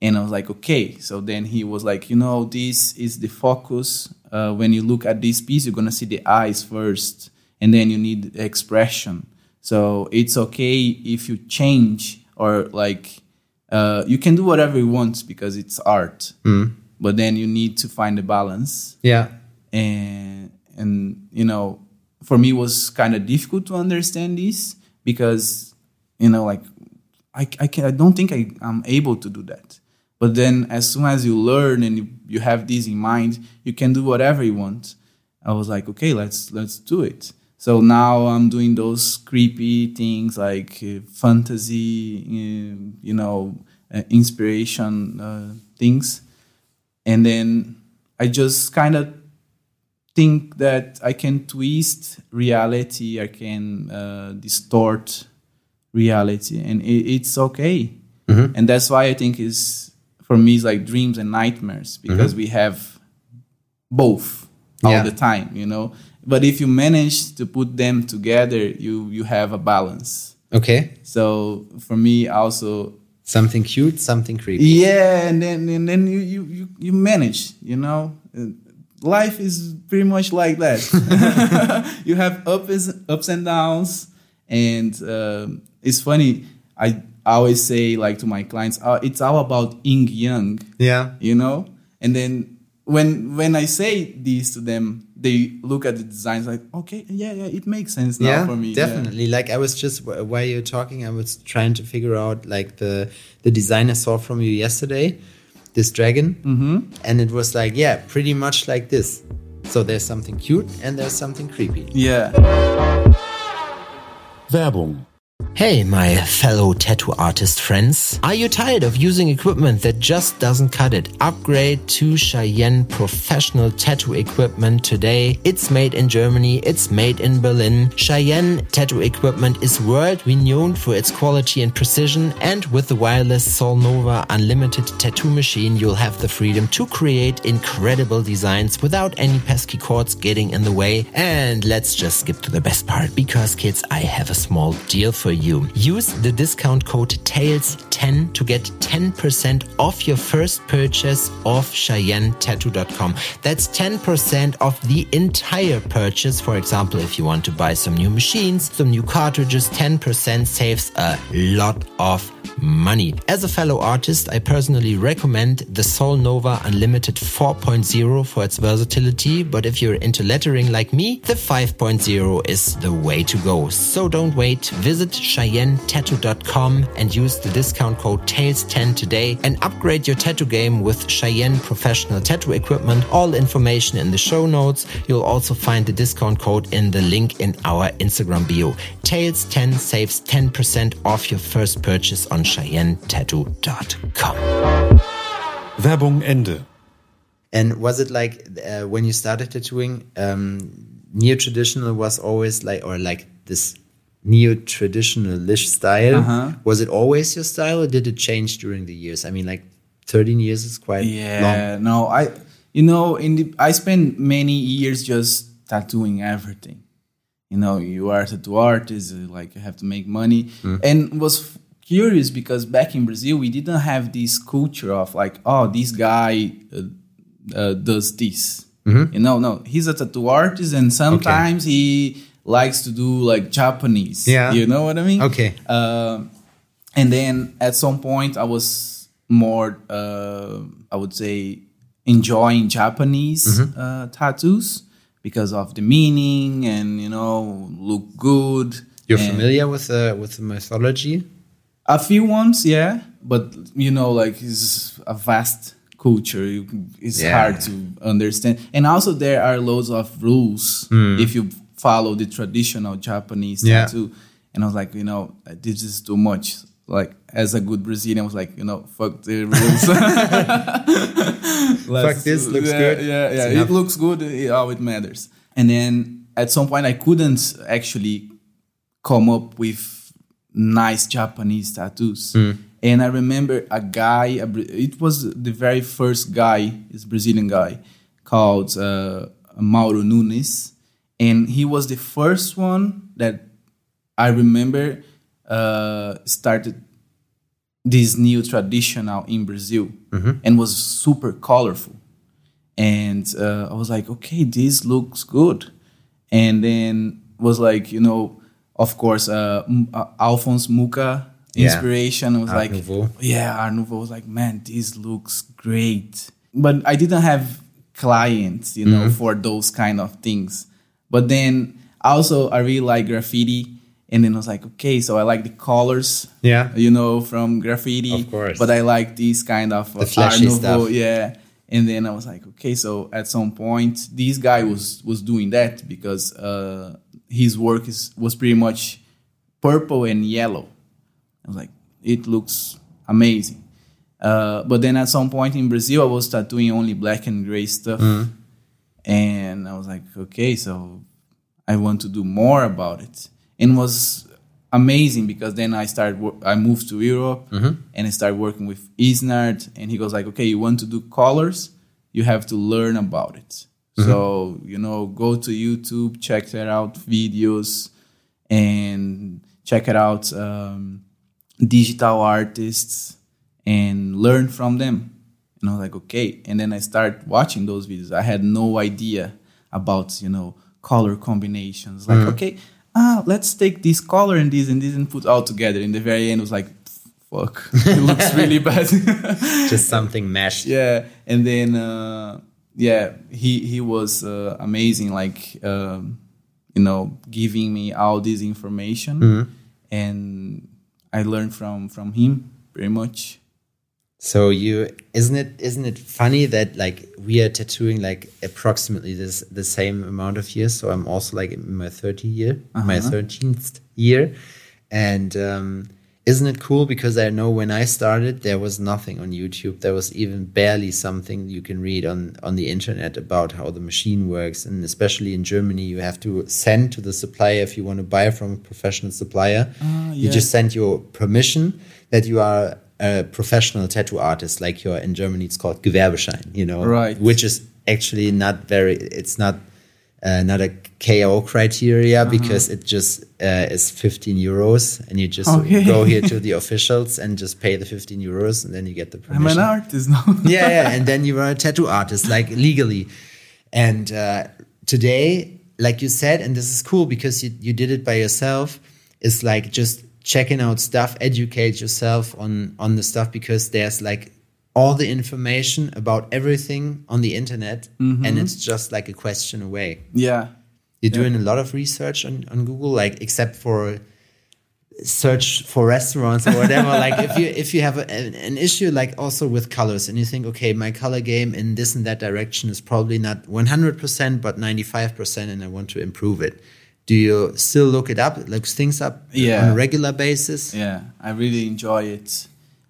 [SPEAKER 2] And I was like, okay. So then he was like, you know, this is the focus. Uh, when you look at this piece, you're gonna see the eyes first, and then you need expression. So it's okay if you change or like uh, you can do whatever you want because it's art. But then you need to find the balance
[SPEAKER 1] Yeah.
[SPEAKER 2] and and you know for me it was kind of difficult to understand this because you know like I I, can, I don't think I, I'm able to do that But then as soon as you learn and you, you have this in mind, you can do whatever you want. I was like, okay, let's let's do it. So now I'm doing those creepy things like uh, fantasy, uh, you know, uh, inspiration uh, things, and then I just kind of think that I can twist reality, I can uh, distort reality, and it, it's okay. And that's why I think is for me it's like dreams and nightmares because we have both all
[SPEAKER 1] Yeah.
[SPEAKER 2] the time, you know. But if you manage to put them together, you you have a balance.
[SPEAKER 1] Okay.
[SPEAKER 2] So for me also
[SPEAKER 1] Something cute, something creepy.
[SPEAKER 2] yeah, and then and then you you you, you manage, you know. Uh, Life is pretty much like that. you have ups ups and downs, and um, it's funny. I always say like to my clients, uh, it's all about yin yang,
[SPEAKER 1] Yeah.
[SPEAKER 2] you know. And then when when I say this to them, they look at the designs like, okay, yeah, yeah, it makes sense now
[SPEAKER 1] yeah,
[SPEAKER 2] for me. yeah.
[SPEAKER 1] definitely. Like I was just while you're talking, I was trying to figure out like the the design I saw from you yesterday, this dragon, mm-hmm. and it was like yeah, pretty much like this. So there's something cute and there's something creepy.
[SPEAKER 2] Yeah.
[SPEAKER 3] Werbung
[SPEAKER 1] Hey, my fellow tattoo artist friends. Are you tired of using equipment that just doesn't cut it? Upgrade to Cheyenne professional tattoo equipment today. It's made in Germany. It's made in Berlin. Cheyenne tattoo equipment is world renowned for its quality and precision. And with the wireless Sol Nova unlimited tattoo machine, you'll have the freedom to create incredible designs without any pesky cords getting in the way. And let's just skip to the best part because kids, I have a small deal for you. Use the discount code TAILS10 to get 10% off your first purchase of CheyenneTattoo.com. That's 10% off the entire purchase. For example, if you want to buy some new machines, some new cartridges, 10% saves a lot of money. As a fellow artist, I personally recommend the Sol Nova Unlimited 4.0 for its versatility, but if you're into lettering like me, the 5.0 is the way to go. So don't wait. Visit CheyenneTattoo.com and use the discount code TAILS10 today and upgrade your tattoo game with Cheyenne professional tattoo equipment. All information in the show notes. You'll also find the discount code in the link in our Instagram bio. Tails10 saves 10% off your first purchase on CheyenneTattoo.com.
[SPEAKER 3] Werbung Ende.
[SPEAKER 1] And was it like uh, when you started tattooing, um, neo traditional was always like, or like this neo traditionalish style?
[SPEAKER 2] Uh-huh.
[SPEAKER 1] Was it always your style, or did it change during the years? I mean, like thirteen years is quite
[SPEAKER 2] Yeah,
[SPEAKER 1] long.
[SPEAKER 2] no, I, you know, in the, I spent many years just tattooing everything. You know, you are a tattoo artist, like you have to make money, and was curious because back in Brazil we didn't have this culture of like, oh, this guy uh, uh, does this. You know, no, he's a tattoo artist, and sometimes he likes to do like Japanese.
[SPEAKER 1] Yeah.
[SPEAKER 2] you know what I mean?
[SPEAKER 1] Okay.
[SPEAKER 2] Um, and then at some point I was more uh, I would say enjoying Japanese
[SPEAKER 1] Mm-hmm.
[SPEAKER 2] uh, tattoos because of the meaning and you know look good.
[SPEAKER 1] You're familiar with the with the mythology?
[SPEAKER 2] A few ones, yeah, but you know, like it's a vast culture. It's
[SPEAKER 1] Yeah.
[SPEAKER 2] hard to understand, and also there are loads of rules if you follow the traditional Japanese.
[SPEAKER 1] Yeah.
[SPEAKER 2] tattoo. And I was like, you know, this is too much. Like as a good Brazilian, I was like, you know, fuck the rules. Let's-
[SPEAKER 1] this, looks
[SPEAKER 2] yeah,
[SPEAKER 1] good.
[SPEAKER 2] Yeah, yeah,
[SPEAKER 1] It's enough.
[SPEAKER 2] it looks good. It, all it matters. And then at some point, I couldn't actually come up with nice Japanese tattoos. And I remember a guy, it was the very first guy, this Brazilian guy called uh, Mauro Nunes. And he was the first one that I remember uh, started this new tradition traditional in Brazil and was super colorful. And uh, I was like, okay, this looks good. And then was like, you know, of course, uh, uh, Alphonse Mucha
[SPEAKER 1] Yeah.
[SPEAKER 2] inspiration. I was
[SPEAKER 1] Art
[SPEAKER 2] like,
[SPEAKER 1] Nouveau.
[SPEAKER 2] yeah, Art Nouveau was like, man, this looks great. But I didn't have clients, you know, for those kind of things. But then also I really like graffiti And then I was like, okay, so I like the colors,
[SPEAKER 1] Yeah.
[SPEAKER 2] you know, from graffiti.
[SPEAKER 1] Of course.
[SPEAKER 2] But I like these kind of uh,
[SPEAKER 1] The flashy
[SPEAKER 2] Art Nouveau,
[SPEAKER 1] stuff.
[SPEAKER 2] yeah. And then I was like, okay, so at some point, this guy was was doing that because uh, his work is was pretty much purple and yellow. I was like, it looks amazing. Uh, but then at some point in Brazil, I was tattooing only black and gray stuff, and I was like, okay, so I want to do more about it. And it was amazing because then I started. I moved to Europe and I started working with Isnard, and he goes like, okay, you want to do colors, you have to learn about it. So you know, go to YouTube, check that out, videos, and check it out. Um, digital artists and learn from them. And I was like, okay. And then I started watching those videos. I had no idea about, you know, color combinations. Like, okay, ah, let's take this color and this and this and put all together. In the very end, it was like, fuck, it looks really bad.
[SPEAKER 1] Just something meshed.
[SPEAKER 2] yeah. And then, uh, yeah, he he was uh, amazing. Like, um, you know, giving me all this information, and I learned from from him pretty much.
[SPEAKER 1] So you isn't it isn't it funny that like we are tattooing like approximately this the same amount of years? So I'm also like in my 30 year, my 13th year, and um, isn't it cool? Because I know when I started, there was nothing on YouTube. There was even barely something you can read on on the internet about how the machine works, and especially in Germany, you have to send to the supplier if you want to buy from a professional supplier. You
[SPEAKER 2] yeah.
[SPEAKER 1] just send your permission that you are a professional tattoo artist, like you're in Germany, it's called Gewerbeschein, you know,
[SPEAKER 2] Right.
[SPEAKER 1] Which is actually not very, it's not uh, not a KO criteria because it just uh, is 15 euros, and you just
[SPEAKER 2] Okay.
[SPEAKER 1] go here to the officials and just pay the 15 euros, and then you get the permission.
[SPEAKER 2] I'm an artist now.
[SPEAKER 1] yeah, yeah, and then you were a tattoo artist, like legally. And uh, today, like you said, and this is cool because you, you did it by yourself, is like just checking out stuff, educate yourself on on the stuff because there's like all the information about everything on the internet, mm-hmm. and it's just like a question away.
[SPEAKER 2] yeah.
[SPEAKER 1] You're doing a lot of research on, on Google, like except for search for restaurants or whatever. like if you if you have a, an, an issue like also with colors and you think, okay, my color game in this and that direction is probably not 100%, but 95%, and I want to improve it. Do you still look it up, look things up
[SPEAKER 2] Yeah.
[SPEAKER 1] on a regular basis?
[SPEAKER 2] Yeah, I really enjoy it.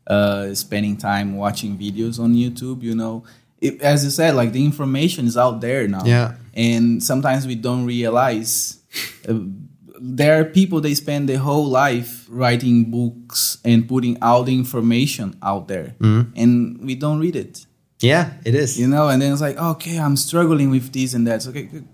[SPEAKER 2] Uh, spending time watching videos on YouTube, you know, it, as you said, like the information is out there now.
[SPEAKER 1] Yeah.
[SPEAKER 2] and sometimes we don't realize. Uh, there are people they spend their whole life writing books and putting all the information out there,
[SPEAKER 1] Mm-hmm.
[SPEAKER 2] and we don't read it.
[SPEAKER 1] Yeah, it is.
[SPEAKER 2] You know, and then it's like, okay, I'm struggling with this and that. It's okay, good.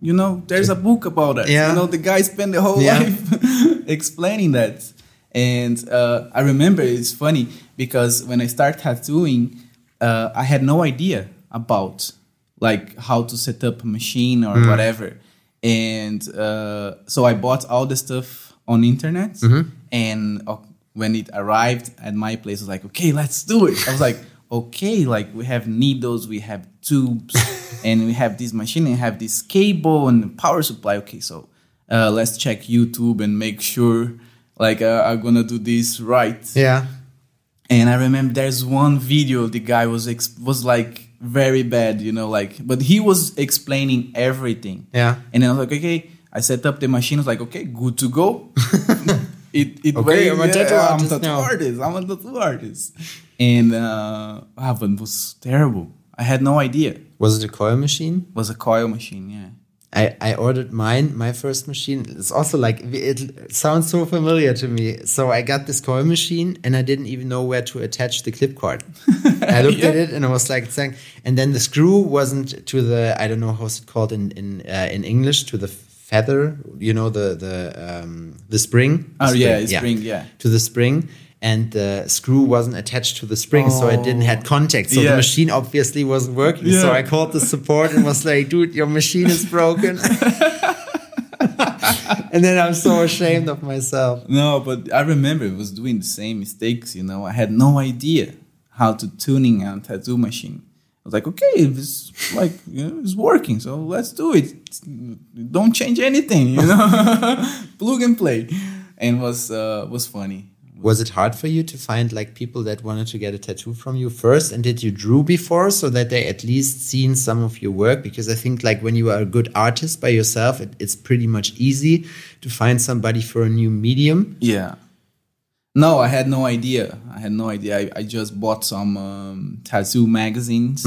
[SPEAKER 2] You know, there's a book about it.
[SPEAKER 1] Yeah.
[SPEAKER 2] You know, the guy spent the whole
[SPEAKER 1] Yeah.
[SPEAKER 2] life explaining that. And uh, I remember it's funny because when I started tattooing, uh, I had no idea about like how to set up a machine or whatever. And uh, so I bought all the stuff on internet. And uh, when it arrived at my place, I was like, okay, let's do it. I was like, okay, like we have needles, we have tubes, and we have this machine and have this cable and power supply. Okay, so uh, let's check YouTube and make sure like uh, I'm gonna do this right.
[SPEAKER 1] Yeah.
[SPEAKER 2] And I remember there's one video the guy was ex- was like very bad, you know, like but he was explaining everything.
[SPEAKER 1] Yeah.
[SPEAKER 2] And then I was like, okay, I set up the machine. I was like, okay, good to go. it it
[SPEAKER 1] Okay,
[SPEAKER 2] went-
[SPEAKER 1] I'm a tattoo
[SPEAKER 2] I'm
[SPEAKER 1] artist
[SPEAKER 2] tattoo
[SPEAKER 1] now.
[SPEAKER 2] artist. I'm a tattoo artist. And uh, ah, but it was terrible. I had no idea.
[SPEAKER 1] Was it a coil machine?
[SPEAKER 2] was a coil machine, yeah.
[SPEAKER 1] I, I ordered mine, my first machine. It's also like, it sounds so familiar to me. So I got this coil machine and I didn't even know where to attach the clip cord. I looked at it and I was like, saying, and then the screw wasn't to the, I don't know how's it called in, in, uh, in English, to the feather, you know, the, the, um, the spring. The
[SPEAKER 2] Oh, yeah, spring, yeah.
[SPEAKER 1] To the spring. And the screw wasn't attached to the spring, so it didn't had contact. So
[SPEAKER 2] Yeah.
[SPEAKER 1] the machine obviously wasn't working. So I called the support and was like, dude, your machine is broken. and then I'm so ashamed of myself.
[SPEAKER 2] No, but I remember it was doing the same mistakes. You know, I had no idea how to tuning a tattoo machine. I was like, okay, it's like you know, it's working, so let's do it. Don't change anything, you know, plug and play, and was uh, was funny.
[SPEAKER 1] Was it hard for you to find like people that wanted to get a tattoo from you first, and did you drew before so that they at least seen some of your work? Because I think like when you are a good artist by yourself, it, it's pretty much easy to find somebody for a new medium.
[SPEAKER 2] Yeah. No, I had no idea. I had no idea. I, I just bought some um, tattoo magazines,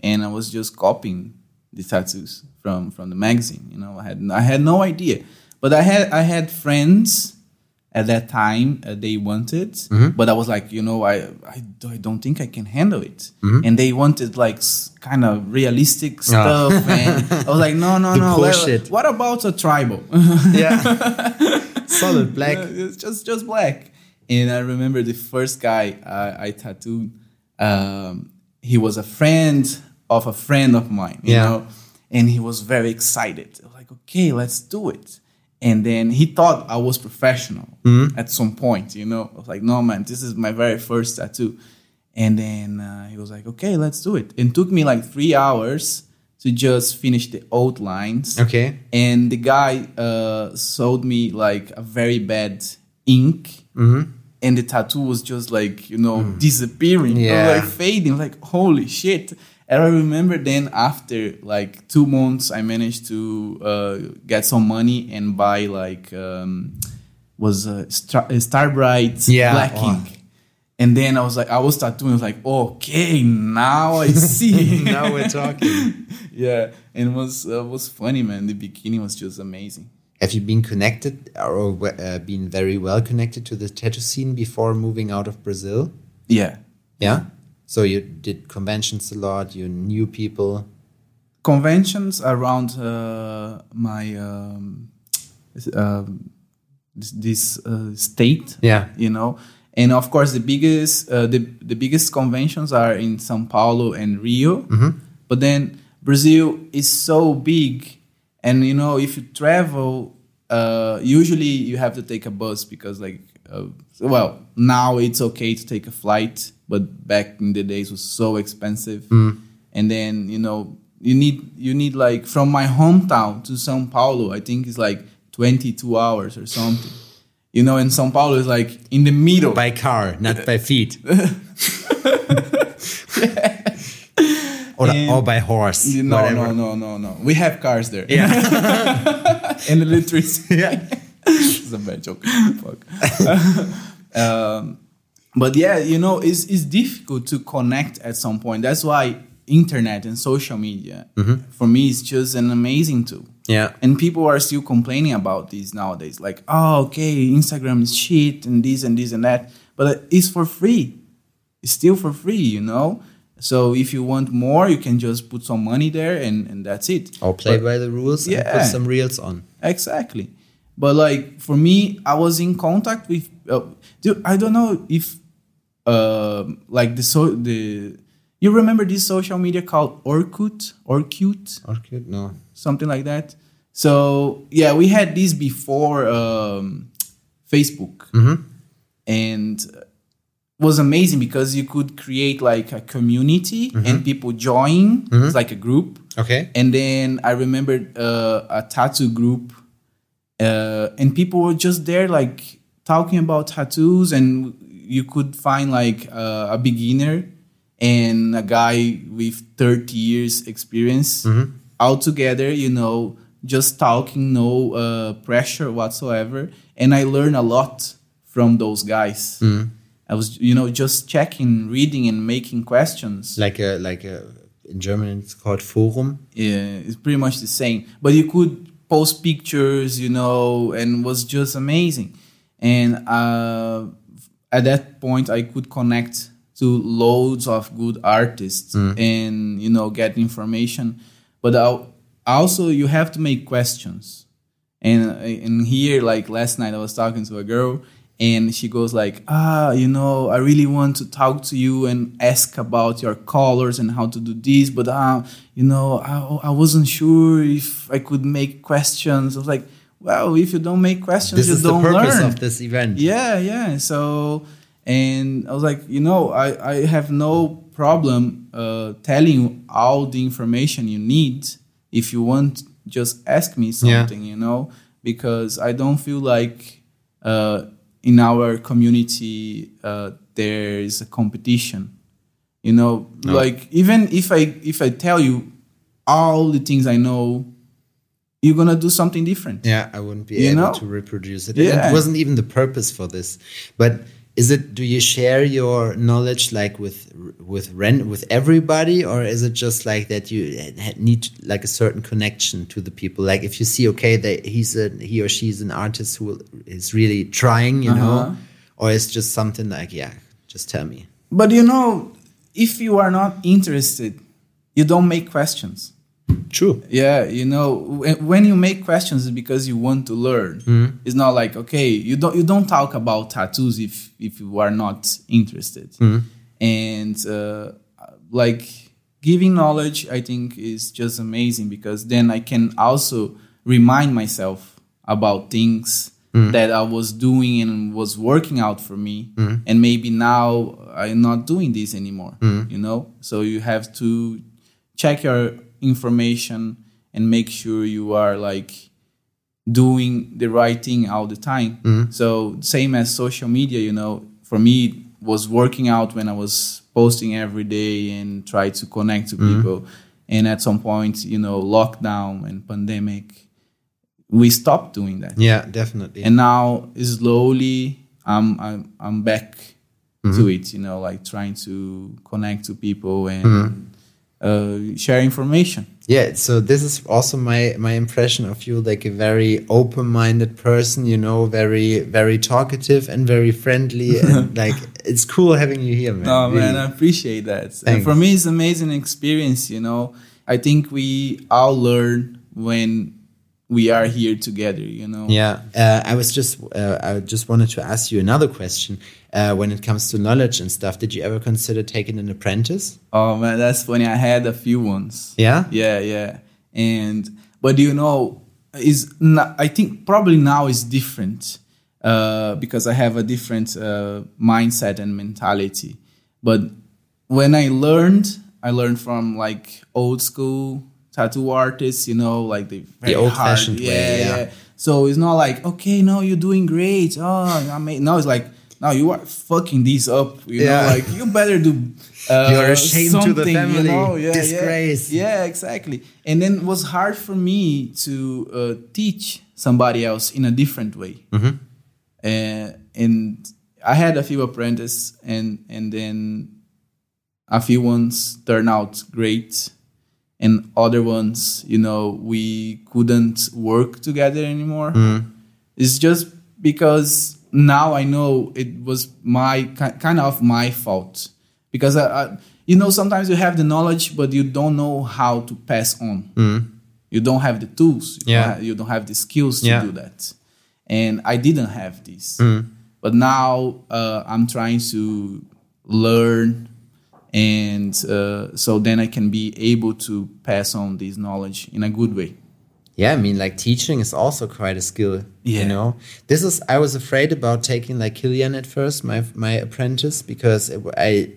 [SPEAKER 2] and I was just copying the tattoos from from the magazine. You know, I had I had no idea, but I had I had friends at that time uh, they wanted, but I was like, you know, I, I I don't think I can handle it, and they wanted like kind of realistic stuff, and I was like, no, no,
[SPEAKER 1] The
[SPEAKER 2] no.
[SPEAKER 1] bullshit.
[SPEAKER 2] what about a tribal?
[SPEAKER 1] Yeah, solid black.
[SPEAKER 2] Uh, it's just just black. And I remember the first guy I, I tattooed. Um, he was a friend of a friend of mine, you
[SPEAKER 1] Yeah.
[SPEAKER 2] know, and he was very excited. I was like, okay, let's do it. And then he thought I was professional at some point, you know. I was like, no, man, this is my very first tattoo. And then uh, he was like, okay, let's do it. And took me like three hours to just finish the outlines
[SPEAKER 1] Okay.
[SPEAKER 2] and the guy uh, sold me like a very bad ink and the tattoo was just like you know disappearing It was,
[SPEAKER 1] Yeah.
[SPEAKER 2] like fading like holy shit and i remember then after like two months i managed to uh, get some money and buy like um, was a Star, a StarBrite
[SPEAKER 1] Yeah.
[SPEAKER 2] black
[SPEAKER 1] Oh.
[SPEAKER 2] ink and then i was like i was tattooing I was like okay now i see
[SPEAKER 1] now we're talking.
[SPEAKER 2] yeah, and it was uh, was funny, man. The bikini was just amazing.
[SPEAKER 1] Have you been connected or uh, been very well connected to the tattoo scene before moving out of Brazil?
[SPEAKER 2] Yeah,
[SPEAKER 1] Yeah. So you did conventions a lot. You knew people.
[SPEAKER 2] conventions around uh, my um, um, this, uh, state.
[SPEAKER 1] Yeah.
[SPEAKER 2] you know, and of course the biggest uh, the the biggest conventions are in São Paulo and Rio. But then Brazil is so big, and you know if you travel, uh, usually you have to take a bus because like uh, well now it's okay to take a flight, but back in the days was so expensive. And then you know you need you need like from my hometown to São Paulo, I think it's like twenty two hours or something. You know, in São Paulo is like in the middle.
[SPEAKER 1] By car, not by feet. or,
[SPEAKER 2] And-
[SPEAKER 1] or by horse.
[SPEAKER 2] no,
[SPEAKER 1] whatever.
[SPEAKER 2] no, no, no, no. We have cars there.
[SPEAKER 1] Yeah.
[SPEAKER 2] and electricity.
[SPEAKER 1] yeah.
[SPEAKER 2] it's a bad joke. Fuck. um, but yeah, you know, it's it's difficult to connect at some point. That's why internet and social media for me is just an amazing tool.
[SPEAKER 1] Yeah.
[SPEAKER 2] And people are still complaining about this nowadays. Like, oh, okay, Instagram is shit and this and this and that. But it's for free. It's still for free, you know? So if you want more, you can just put some money there and, and that's it.
[SPEAKER 1] Or play
[SPEAKER 2] But-
[SPEAKER 1] by the rules and
[SPEAKER 2] Yeah.
[SPEAKER 1] put some reels on.
[SPEAKER 2] Exactly. But like for me, I was in contact with. Uh, dude, I don't know if um like the so the you remember this social media called Orkut, Orkut,
[SPEAKER 1] Okay, no.
[SPEAKER 2] something like that. So yeah, we had this before um, Facebook, and uh, was amazing because you could create like a community and people join. It's like a group.
[SPEAKER 1] Okay.
[SPEAKER 2] And then I remembered uh, a tattoo group, uh, and people were just there, like talking about tattoos, and you could find like uh, a beginner and a guy with 30 years experience all together, you know, just talking, no uh, pressure whatsoever. And I learned a lot from those guys. I was, you know, just checking, reading, and making questions.
[SPEAKER 1] Like a like a in German it's called Forum.
[SPEAKER 2] Yeah, it's pretty much the same. But you could post pictures, you know, and was just amazing. And uh, at that point, I could connect to loads of good artists and you know get information. But I'll- also, you have to make questions. And and here, like last night, I was talking to a girl, and she goes like, "Ah, you know, I really want to talk to you and ask about your colors and how to do this, but uh, you know, I, I wasn't sure if I could make questions." I was like, "Well, if you don't make questions,
[SPEAKER 1] This
[SPEAKER 2] you
[SPEAKER 1] is the
[SPEAKER 2] don't
[SPEAKER 1] purpose
[SPEAKER 2] learn."
[SPEAKER 1] of this event.
[SPEAKER 2] Yeah, yeah. So, and I was like, you know, I, I have no problem uh, telling you all the information you need. If you want, just ask me something, you know, because I don't feel like uh, in our community uh, there is a competition. You know,
[SPEAKER 1] No.
[SPEAKER 2] like even if I if I tell you all the things I know, you're gonna do something different.
[SPEAKER 1] Yeah, I wouldn't be
[SPEAKER 2] You
[SPEAKER 1] able
[SPEAKER 2] know?
[SPEAKER 1] to reproduce it.
[SPEAKER 2] Yeah.
[SPEAKER 1] It wasn't even the purpose for this. But is it? Do you share your knowledge like with with Ren with everybody, or is it just like that you need like a certain connection to the people? Like if you see, okay, that he's a he or she's an artist who is really trying, you
[SPEAKER 2] Uh-huh.
[SPEAKER 1] know, or it's just something like, yeah, just tell me.
[SPEAKER 2] But you know, if you are not interested, you don't make questions.
[SPEAKER 1] True.
[SPEAKER 2] Yeah, you know, when- you make questions, it's because you want to learn. Mm-hmm. It's not like okay, you don't you don't talk about tattoos if if you are not interested. Mm-hmm. And uh, like giving knowledge, I think is just amazing because then I can also remind myself about things mm-hmm. that I was doing and was working out for me, and maybe now I'm not doing this anymore. You know, so you have to check your information and make sure you are like doing the right thing all the time. Mm-hmm. So same as social media, you know, for me it was working out when I was posting every day and try to connect to mm-hmm. people. And at some point, you know, lockdown and pandemic, we stopped doing that.
[SPEAKER 1] Yeah, definitely.
[SPEAKER 2] And now slowly I'm I'm I'm back mm-hmm. to it, you know, like trying to connect to people and uh, share information.
[SPEAKER 1] Yeah, so this is also my my impression of you, like a very open-minded person, you know, very very talkative and very friendly, and like it's cool having you here, man.
[SPEAKER 2] Oh man,
[SPEAKER 1] really.
[SPEAKER 2] I appreciate that. And
[SPEAKER 1] Thanks.
[SPEAKER 2] for me, it's an amazing experience. You know, I think we all learn when we are here together. You know.
[SPEAKER 1] Yeah, uh, I was just uh, I just wanted to ask you another question. Uh, when it comes to knowledge and stuff, did you ever consider taking an apprentice?
[SPEAKER 2] Oh man, that's funny. I had a few ones.
[SPEAKER 1] Yeah,
[SPEAKER 2] Yeah, yeah. And but you know, is not, I think probably now is different uh, because I have a different uh, mindset and mentality. But when I learned, I learned from like old school tattoo artists. You know, like the very
[SPEAKER 1] old-fashioned
[SPEAKER 2] hard-
[SPEAKER 1] way, yeah. yeah.
[SPEAKER 2] So it's not like okay, no, you're doing great. Oh, I mean, no, it's like. No, you are fucking these up. You
[SPEAKER 1] Yeah.
[SPEAKER 2] know, like you better do. Uh,
[SPEAKER 1] You're ashamed shame to the family.
[SPEAKER 2] You know? yeah, yeah.
[SPEAKER 1] Disgrace.
[SPEAKER 2] Yeah, exactly. And then it was hard for me to uh, teach somebody else in a different way.
[SPEAKER 1] Mm-hmm.
[SPEAKER 2] Uh, and I had a few apprentices, and and then a few ones turned out great, and other ones, you know, we couldn't work together anymore.
[SPEAKER 1] Mm-hmm.
[SPEAKER 2] It's just because now I know it was my kind of my fault because I, I, you know, sometimes you have the knowledge, but you don't know how to pass on. You don't have the tools. You
[SPEAKER 1] Yeah.
[SPEAKER 2] don't have, you don't have the skills to
[SPEAKER 1] Yeah.
[SPEAKER 2] do that, and I didn't have this. But now uh, I'm trying to learn, and uh, so then I can be able to pass on this knowledge in a good way.
[SPEAKER 1] Yeah, I mean, like teaching is also quite a skill.
[SPEAKER 2] Yeah.
[SPEAKER 1] You know, this is. I was afraid about taking like Killian at first, my my apprentice, because it, I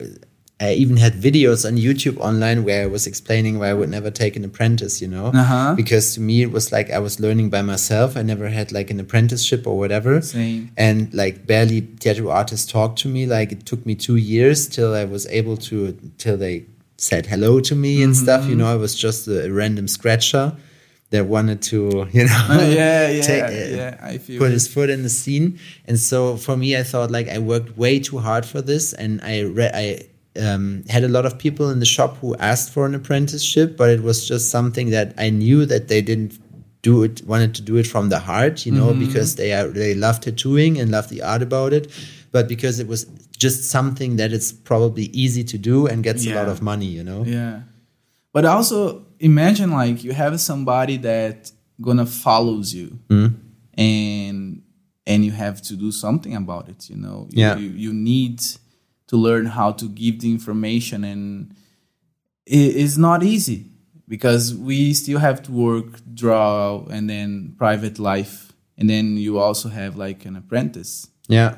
[SPEAKER 1] I even had videos on YouTube online where I was explaining why I would never take an apprentice. You know,
[SPEAKER 2] Uh-huh.
[SPEAKER 1] because to me it was like I was learning by myself. I never had like an apprenticeship or whatever.
[SPEAKER 2] Same.
[SPEAKER 1] And like barely tattoo artists talked to me. Like it took me two years till I was able to till they said hello to me and stuff.
[SPEAKER 2] Mm-hmm.
[SPEAKER 1] You know, I was just a, a random scratcher that wanted to, you know,
[SPEAKER 2] yeah, yeah,
[SPEAKER 1] take- uh,
[SPEAKER 2] yeah. I feel
[SPEAKER 1] put
[SPEAKER 2] it.
[SPEAKER 1] his foot in the scene. And so for me, I thought like I worked way too hard for this, and I re- I um, had a lot of people in the shop who asked for an apprenticeship, but it was just something that I knew that they didn't do it wanted to do it from the heart you know
[SPEAKER 2] Mm-hmm.
[SPEAKER 1] because they are they love tattooing and love the art about it but because it was just something that it's probably easy to do and gets a lot of money you know
[SPEAKER 2] Yeah. But also imagine like you have somebody that gonna follows you and and you have to do something about it, you know. You,
[SPEAKER 1] Yeah.
[SPEAKER 2] you, you need to learn how to give the information and it is not easy because we still have to work, draw and then private life and then you also have like an apprentice.
[SPEAKER 1] yeah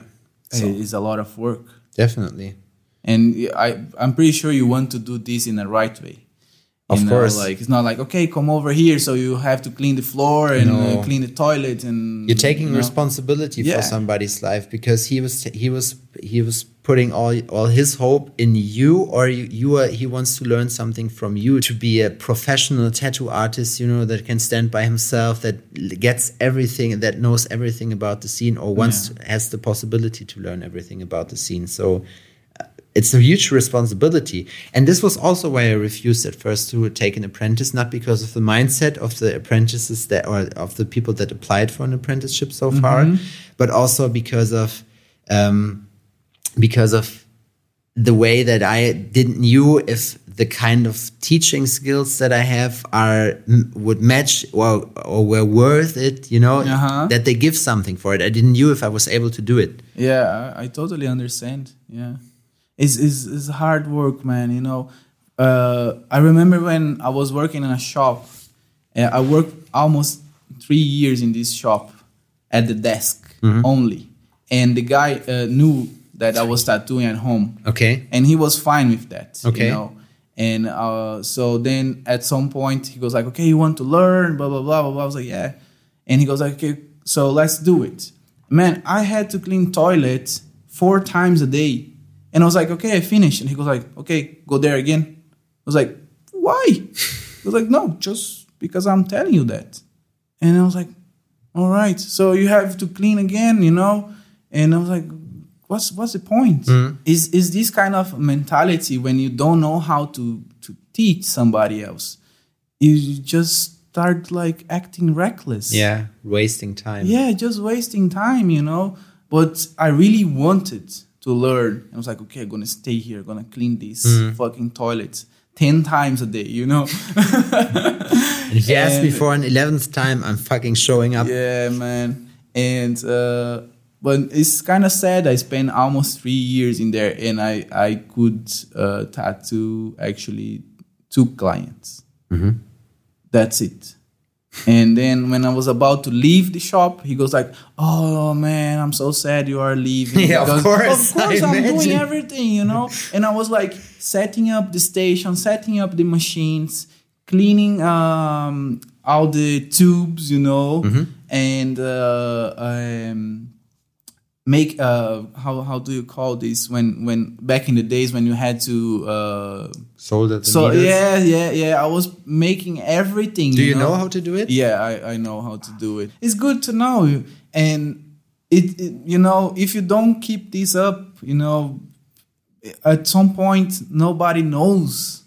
[SPEAKER 2] So it's a lot of work.
[SPEAKER 1] Definitely.
[SPEAKER 2] and I I'm pretty sure you want to do this in the right way.
[SPEAKER 1] Of
[SPEAKER 2] know,
[SPEAKER 1] course.
[SPEAKER 2] like it's not like okay, come over here, so you have to clean the floor and
[SPEAKER 1] No.
[SPEAKER 2] uh, clean the toilet and
[SPEAKER 1] You're taking
[SPEAKER 2] you know.
[SPEAKER 1] responsibility
[SPEAKER 2] Yeah.
[SPEAKER 1] for somebody's life because he was he was he was putting all all his hope in you, or you, you are he wants to learn something from you to be a professional tattoo artist, you know, that can stand by himself, that gets everything, that knows everything about the scene, or wants
[SPEAKER 2] Yeah.
[SPEAKER 1] to, has the possibility to learn everything about the scene. So. It's a huge responsibility. And this was also why I refused at first to take an apprentice, not because of the mindset of the apprentices that, or of the people that applied for an apprenticeship so far, but also because of, um, because of the way that I didn't knew if the kind of teaching skills that I have are would match or or were worth it, you know,
[SPEAKER 2] Uh-huh.
[SPEAKER 1] that they give something for it. I didn't knew if I was able to do it.
[SPEAKER 2] Yeah, I, I totally understand. Yeah, it's, it's it's hard work, man. You know, uh, I remember when I was working in a shop. Uh, I worked almost three years in this shop at the desk only, and the guy uh, knew that I was tattooing at home
[SPEAKER 1] Okay.
[SPEAKER 2] and he was fine with that.
[SPEAKER 1] Okay.
[SPEAKER 2] You know? And uh, so then at some point he goes like, okay, you want to learn, blah blah blah blah blah. I was like, yeah. And he goes like, okay, so let's do it. Man, I had to clean toilets four times a day, and I was like, okay, I finished. And he goes like, okay, go there again. I was like, why? He was like, no, just because I'm telling you that. And I was like, all right, so you have to clean again, you know? And I was like, what's what's the point? Mm-hmm. Is is this kind of mentality when you don't know how to to teach somebody else? You just start like acting reckless.
[SPEAKER 1] Yeah, wasting time.
[SPEAKER 2] Yeah, just wasting time, you know. But I really wanted to learn. I was like, okay, I'm gonna stay here, gonna clean these fucking toilets ten times a day, you know.
[SPEAKER 1] And if you ask me for an eleventh time, I'm fucking showing up.
[SPEAKER 2] Yeah, man. And uh, but it's kind of sad. I spent almost three years in there, and I I could uh, tattoo actually two clients. That's it. And then when I was about to leave the shop, he goes like, "Oh man, I'm so sad you are leaving."
[SPEAKER 1] Yeah, of course,
[SPEAKER 2] Of course,
[SPEAKER 1] I
[SPEAKER 2] I'm doing everything, you know. and I was like setting up the station, setting up the machines, cleaning um, all the tubes, you know,
[SPEAKER 1] Mm-hmm.
[SPEAKER 2] and uh, um, make uh, how how do you call this when when back in the days when you had to. Uh,
[SPEAKER 1] Sold at the
[SPEAKER 2] so
[SPEAKER 1] needles.
[SPEAKER 2] yeah, yeah, yeah. I was making everything.
[SPEAKER 1] Do you know how to do it?
[SPEAKER 2] Yeah, I, I know how to do it. It's good to know, you. and it, it you know if you don't keep this up, you know, at some point nobody knows.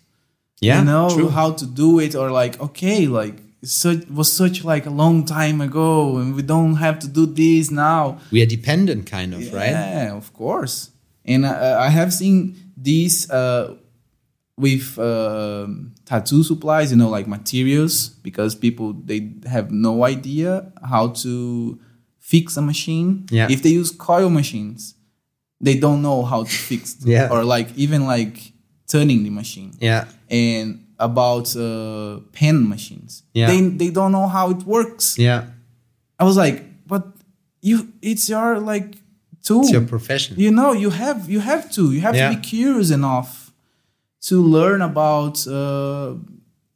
[SPEAKER 1] Yeah,
[SPEAKER 2] you know
[SPEAKER 1] true.
[SPEAKER 2] how to do it, or like okay, like such was such like a long time ago, and we don't have to do this now.
[SPEAKER 1] We are dependent, kind of, right?
[SPEAKER 2] Yeah, of course. And uh, I have seen these uh, with um tattoo supplies, you know, like materials, because people they have no idea how to fix a machine.
[SPEAKER 1] Yeah.
[SPEAKER 2] If they use coil machines, they don't know how to fix.
[SPEAKER 1] Yeah.
[SPEAKER 2] Or like even like turning the machine
[SPEAKER 1] Yeah,
[SPEAKER 2] and about uh, pen machines.
[SPEAKER 1] Yeah.
[SPEAKER 2] They they don't know how it works.
[SPEAKER 1] yeah.
[SPEAKER 2] I was like, but you, it's your like tool.
[SPEAKER 1] It's your profession.
[SPEAKER 2] You know, you have you have to you have
[SPEAKER 1] Yeah.
[SPEAKER 2] to be curious enough to learn about uh,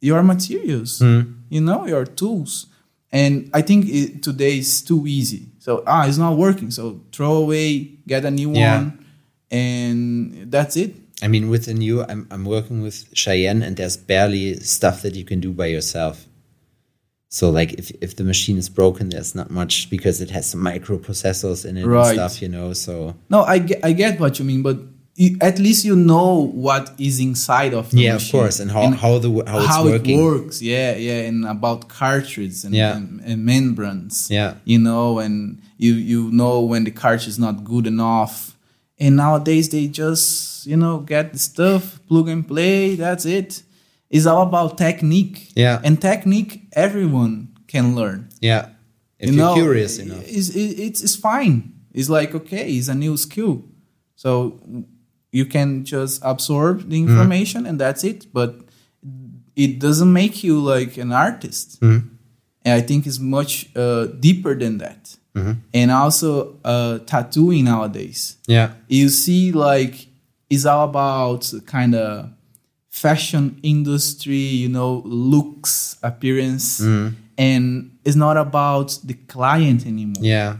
[SPEAKER 2] your materials.
[SPEAKER 1] Hmm.
[SPEAKER 2] You know, your tools. And I think it, today is too easy. So ah, it's not working. So throw away, get a new
[SPEAKER 1] Yeah.
[SPEAKER 2] one, and that's it.
[SPEAKER 1] I mean, within you, I'm, I'm working with Cheyenne, and there's barely stuff that you can do by yourself. So, like, if, if the machine is broken, there's not much because it has some microprocessors in it
[SPEAKER 2] Right.
[SPEAKER 1] and stuff, you know. So,
[SPEAKER 2] No, I get, I get what you mean, but you, at least you know what is inside of the
[SPEAKER 1] yeah, of course, and how, how the how it's working.
[SPEAKER 2] it works. Yeah, yeah, and about cartridges and,
[SPEAKER 1] Yeah.
[SPEAKER 2] and, and membranes.
[SPEAKER 1] Yeah.
[SPEAKER 2] you know, and you you know when the cartridge is not good enough. And nowadays they just you know get the stuff, plug and play. That's it. It's all about technique.
[SPEAKER 1] Yeah.
[SPEAKER 2] and technique everyone can learn.
[SPEAKER 1] Yeah, if
[SPEAKER 2] You
[SPEAKER 1] you are
[SPEAKER 2] know,
[SPEAKER 1] curious enough.
[SPEAKER 2] It's, it's, it's fine. It's like, okay, it's a new skill. So you can just absorb
[SPEAKER 1] Mm-hmm.
[SPEAKER 2] the information and that's it. But it doesn't make you like an artist.
[SPEAKER 1] Mm-hmm.
[SPEAKER 2] and I think it's much uh, deeper than that. And also uh, tattooing nowadays
[SPEAKER 1] Yeah.
[SPEAKER 2] you see like it's all about kind of fashion industry you know looks appearance and it's not about the client anymore
[SPEAKER 1] Yeah.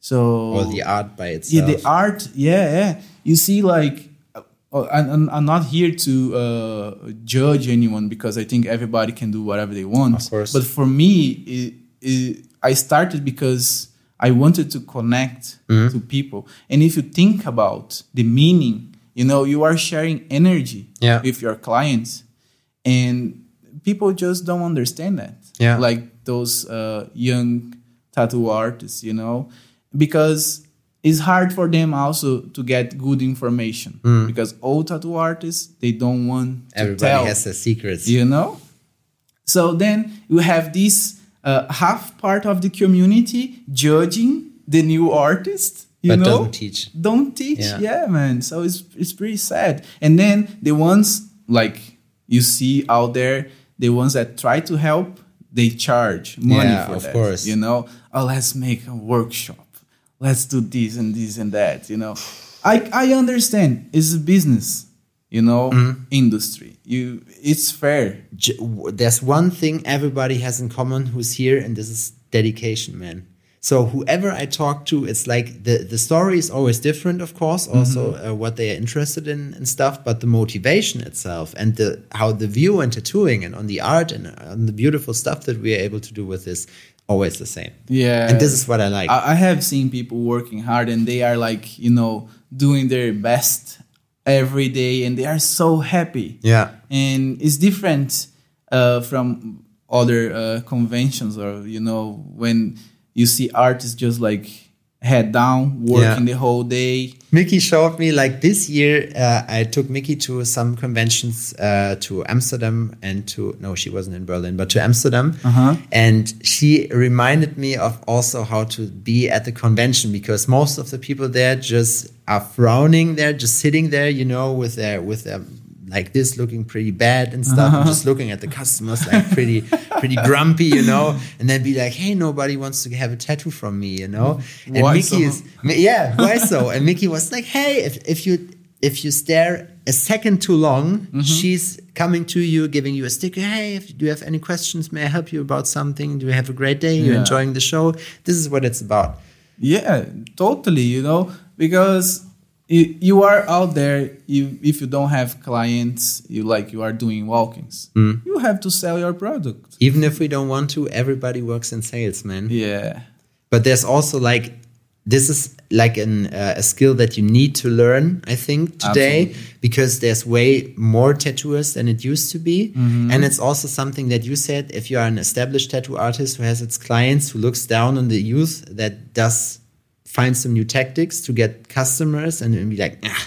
[SPEAKER 2] so
[SPEAKER 1] Or the art by itself.
[SPEAKER 2] yeah the art yeah yeah you see like uh, and, and i'm not here to uh, judge anyone because i think everybody can do whatever they want
[SPEAKER 1] Of course.
[SPEAKER 2] but for me it, it, i started because i wanted to connect
[SPEAKER 1] Mm-hmm.
[SPEAKER 2] to people and if you think about the meaning you know you are sharing energy
[SPEAKER 1] Yeah.
[SPEAKER 2] with your clients and people just don't understand that
[SPEAKER 1] Yeah.
[SPEAKER 2] like those uh, young tattoo artists you know because it's hard for them also to get good information because old tattoo artists they don't want to
[SPEAKER 1] Mm. Everybody
[SPEAKER 2] tell
[SPEAKER 1] has a secret,
[SPEAKER 2] you know so then you have this uh, half part of the community judging the new artist you
[SPEAKER 1] But
[SPEAKER 2] know
[SPEAKER 1] don't teach.
[SPEAKER 2] don't teach
[SPEAKER 1] Yeah.
[SPEAKER 2] yeah. man so it's it's pretty sad and then the ones like you see out there the ones that try to help they charge money
[SPEAKER 1] Yeah,
[SPEAKER 2] for
[SPEAKER 1] of
[SPEAKER 2] that
[SPEAKER 1] course.
[SPEAKER 2] you know oh let's make a workshop let's do this and this and that you know i i understand it's a business you know
[SPEAKER 1] Mm-hmm.
[SPEAKER 2] industry you it's fair
[SPEAKER 1] there's one thing everybody has in common who's here, and this is dedication, man. So whoever I talk to, it's like the the story is always different, of course. Also, uh, what they are interested in and stuff, but the motivation itself and the how the view and tattooing and on the art and on the beautiful stuff that we are able to do with this, always the same.
[SPEAKER 2] yeah
[SPEAKER 1] And this is what I like.
[SPEAKER 2] I, I have seen people working hard and they are like you know doing their best every day and they are so happy
[SPEAKER 1] yeah.
[SPEAKER 2] and it's different uh, from other uh, conventions or you know when you see artists just like head down working
[SPEAKER 1] Yeah.
[SPEAKER 2] the whole day
[SPEAKER 1] Mickey showed me like this year. Uh, I took Mickey to some conventions uh, to Amsterdam and to no, she wasn't in Berlin, but to Amsterdam.
[SPEAKER 2] Uh-huh.
[SPEAKER 1] And she reminded me of also how to be at the convention because most of the people there just are frowning. They're just sitting there, you know, with their with their like this looking pretty bad and stuff. And just looking at the customers like pretty pretty grumpy you know? And then be like hey nobody wants to have a tattoo from me you know? And
[SPEAKER 2] Why
[SPEAKER 1] mickey
[SPEAKER 2] so?
[SPEAKER 1] is yeah why so? And mickey was like hey if, if you if you stare a second too long
[SPEAKER 2] Mm-hmm.
[SPEAKER 1] she's coming to you giving you a sticker. Hey if, do you have any questions? May i help you about something? Do you have a great day? You're
[SPEAKER 2] Yeah.
[SPEAKER 1] enjoying the show? This is what it's about.
[SPEAKER 2] Yeah, totally. You know, because you, you are out there. You if you don't have clients, you like you are doing walkings.
[SPEAKER 1] Mm.
[SPEAKER 2] You have to sell your product.
[SPEAKER 1] even if we don't want to everybody works in sales man
[SPEAKER 2] Yeah,
[SPEAKER 1] but there's also like this is like an, uh, a skill that you need to learn i think today
[SPEAKER 2] Absolutely.
[SPEAKER 1] because there's way more tattooers than it used to be
[SPEAKER 2] Mm-hmm.
[SPEAKER 1] and it's also something that you said if you are an established tattoo artist who has its clients who looks down on the youth that does find some new tactics to get customers and, be like ah,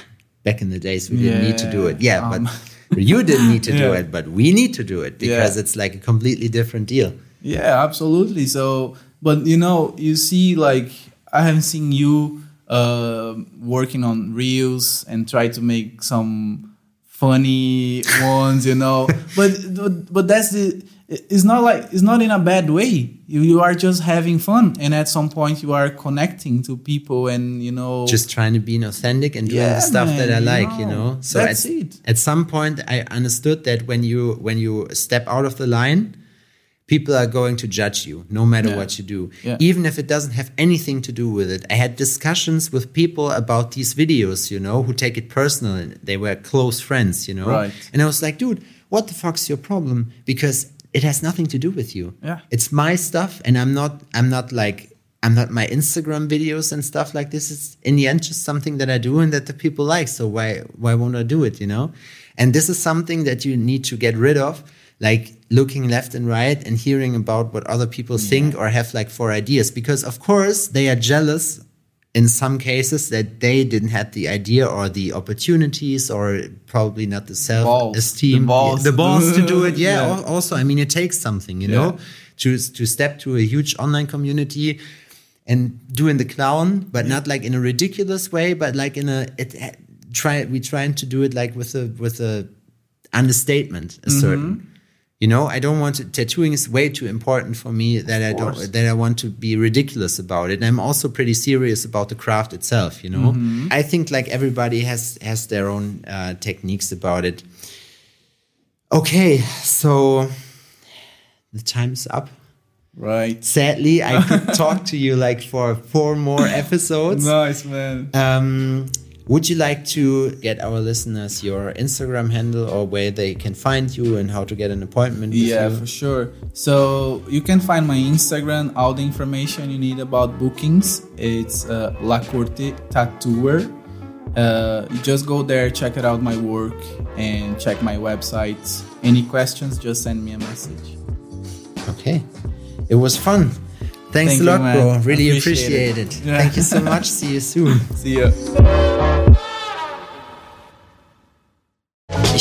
[SPEAKER 1] back in the days we didn't need to do it yeah
[SPEAKER 2] um,
[SPEAKER 1] but you didn't need to do it but we need to do it because
[SPEAKER 2] Yeah.
[SPEAKER 1] it's like a completely different deal
[SPEAKER 2] yeah, absolutely. So, but you know, you see, like I haven't seen you uh, working on reels and try to make some funny ones, you know. But but but that's the. It's not like it's not in a bad way. You you are just having fun, and at some point you are connecting to people, and you know.
[SPEAKER 1] just trying to be authentic and doing
[SPEAKER 2] Yeah,
[SPEAKER 1] the stuff that I
[SPEAKER 2] man,
[SPEAKER 1] like, you
[SPEAKER 2] know.
[SPEAKER 1] So at,
[SPEAKER 2] it.
[SPEAKER 1] at some point, I understood that when you when you step out of the line, people are going to judge you, no matter
[SPEAKER 2] Yeah.
[SPEAKER 1] what you do,
[SPEAKER 2] Yeah.
[SPEAKER 1] even if it doesn't have anything to do with it. I had discussions with people about these videos, you know, who take it personal. and They were close friends, you know,
[SPEAKER 2] Right.
[SPEAKER 1] and I was like, dude, what the fuck's your problem? Because it has nothing to do with you.
[SPEAKER 2] Yeah.
[SPEAKER 1] It's my stuff and I'm not I'm not like I'm not my Instagram videos and stuff like this. It's in the end just something that I do and that the people like. So why why won't I do it, you know? And this is something that you need to get rid of, like looking left and right and hearing about what other people think or have like for ideas. Because of course they are jealous in some cases that they didn't have the idea or the opportunities or probably not the self esteem
[SPEAKER 2] The balls.
[SPEAKER 1] The
[SPEAKER 2] to
[SPEAKER 1] balls
[SPEAKER 2] do
[SPEAKER 1] to do it. Yeah,
[SPEAKER 2] Yeah.
[SPEAKER 1] also i mean it takes something you know to to step to a huge online community and doing the clown but not like in a ridiculous way but like in a it try we trying to do it like with a with a understatement a certain mm-hmm. You know, I don't want to, tattooing is way too important for me that I don't, that I want to be ridiculous about it. And I'm also pretty serious about the craft itself, you know? Mm-hmm. I think like everybody has, has their own uh, techniques about it. Okay. So the time's up.
[SPEAKER 2] Right.
[SPEAKER 1] Sadly, I could talk to you like for four more episodes.
[SPEAKER 2] nice, man.
[SPEAKER 1] Um, would you like to get our listeners your Instagram handle or where they can find you and how to get an appointment?
[SPEAKER 2] yeah,
[SPEAKER 1] you?
[SPEAKER 2] for sure. So you can find my Instagram, all the information you need about bookings. It's uh, Lacorte Tattooer. Uh, just go there, check it out my work, and check my website. Any questions, just send me a message.
[SPEAKER 1] Okay. It was fun. Thanks Thank a lot, you, bro. Really appreciate, appreciate it. it. Yeah. Thank you so much. See you soon.
[SPEAKER 2] See you.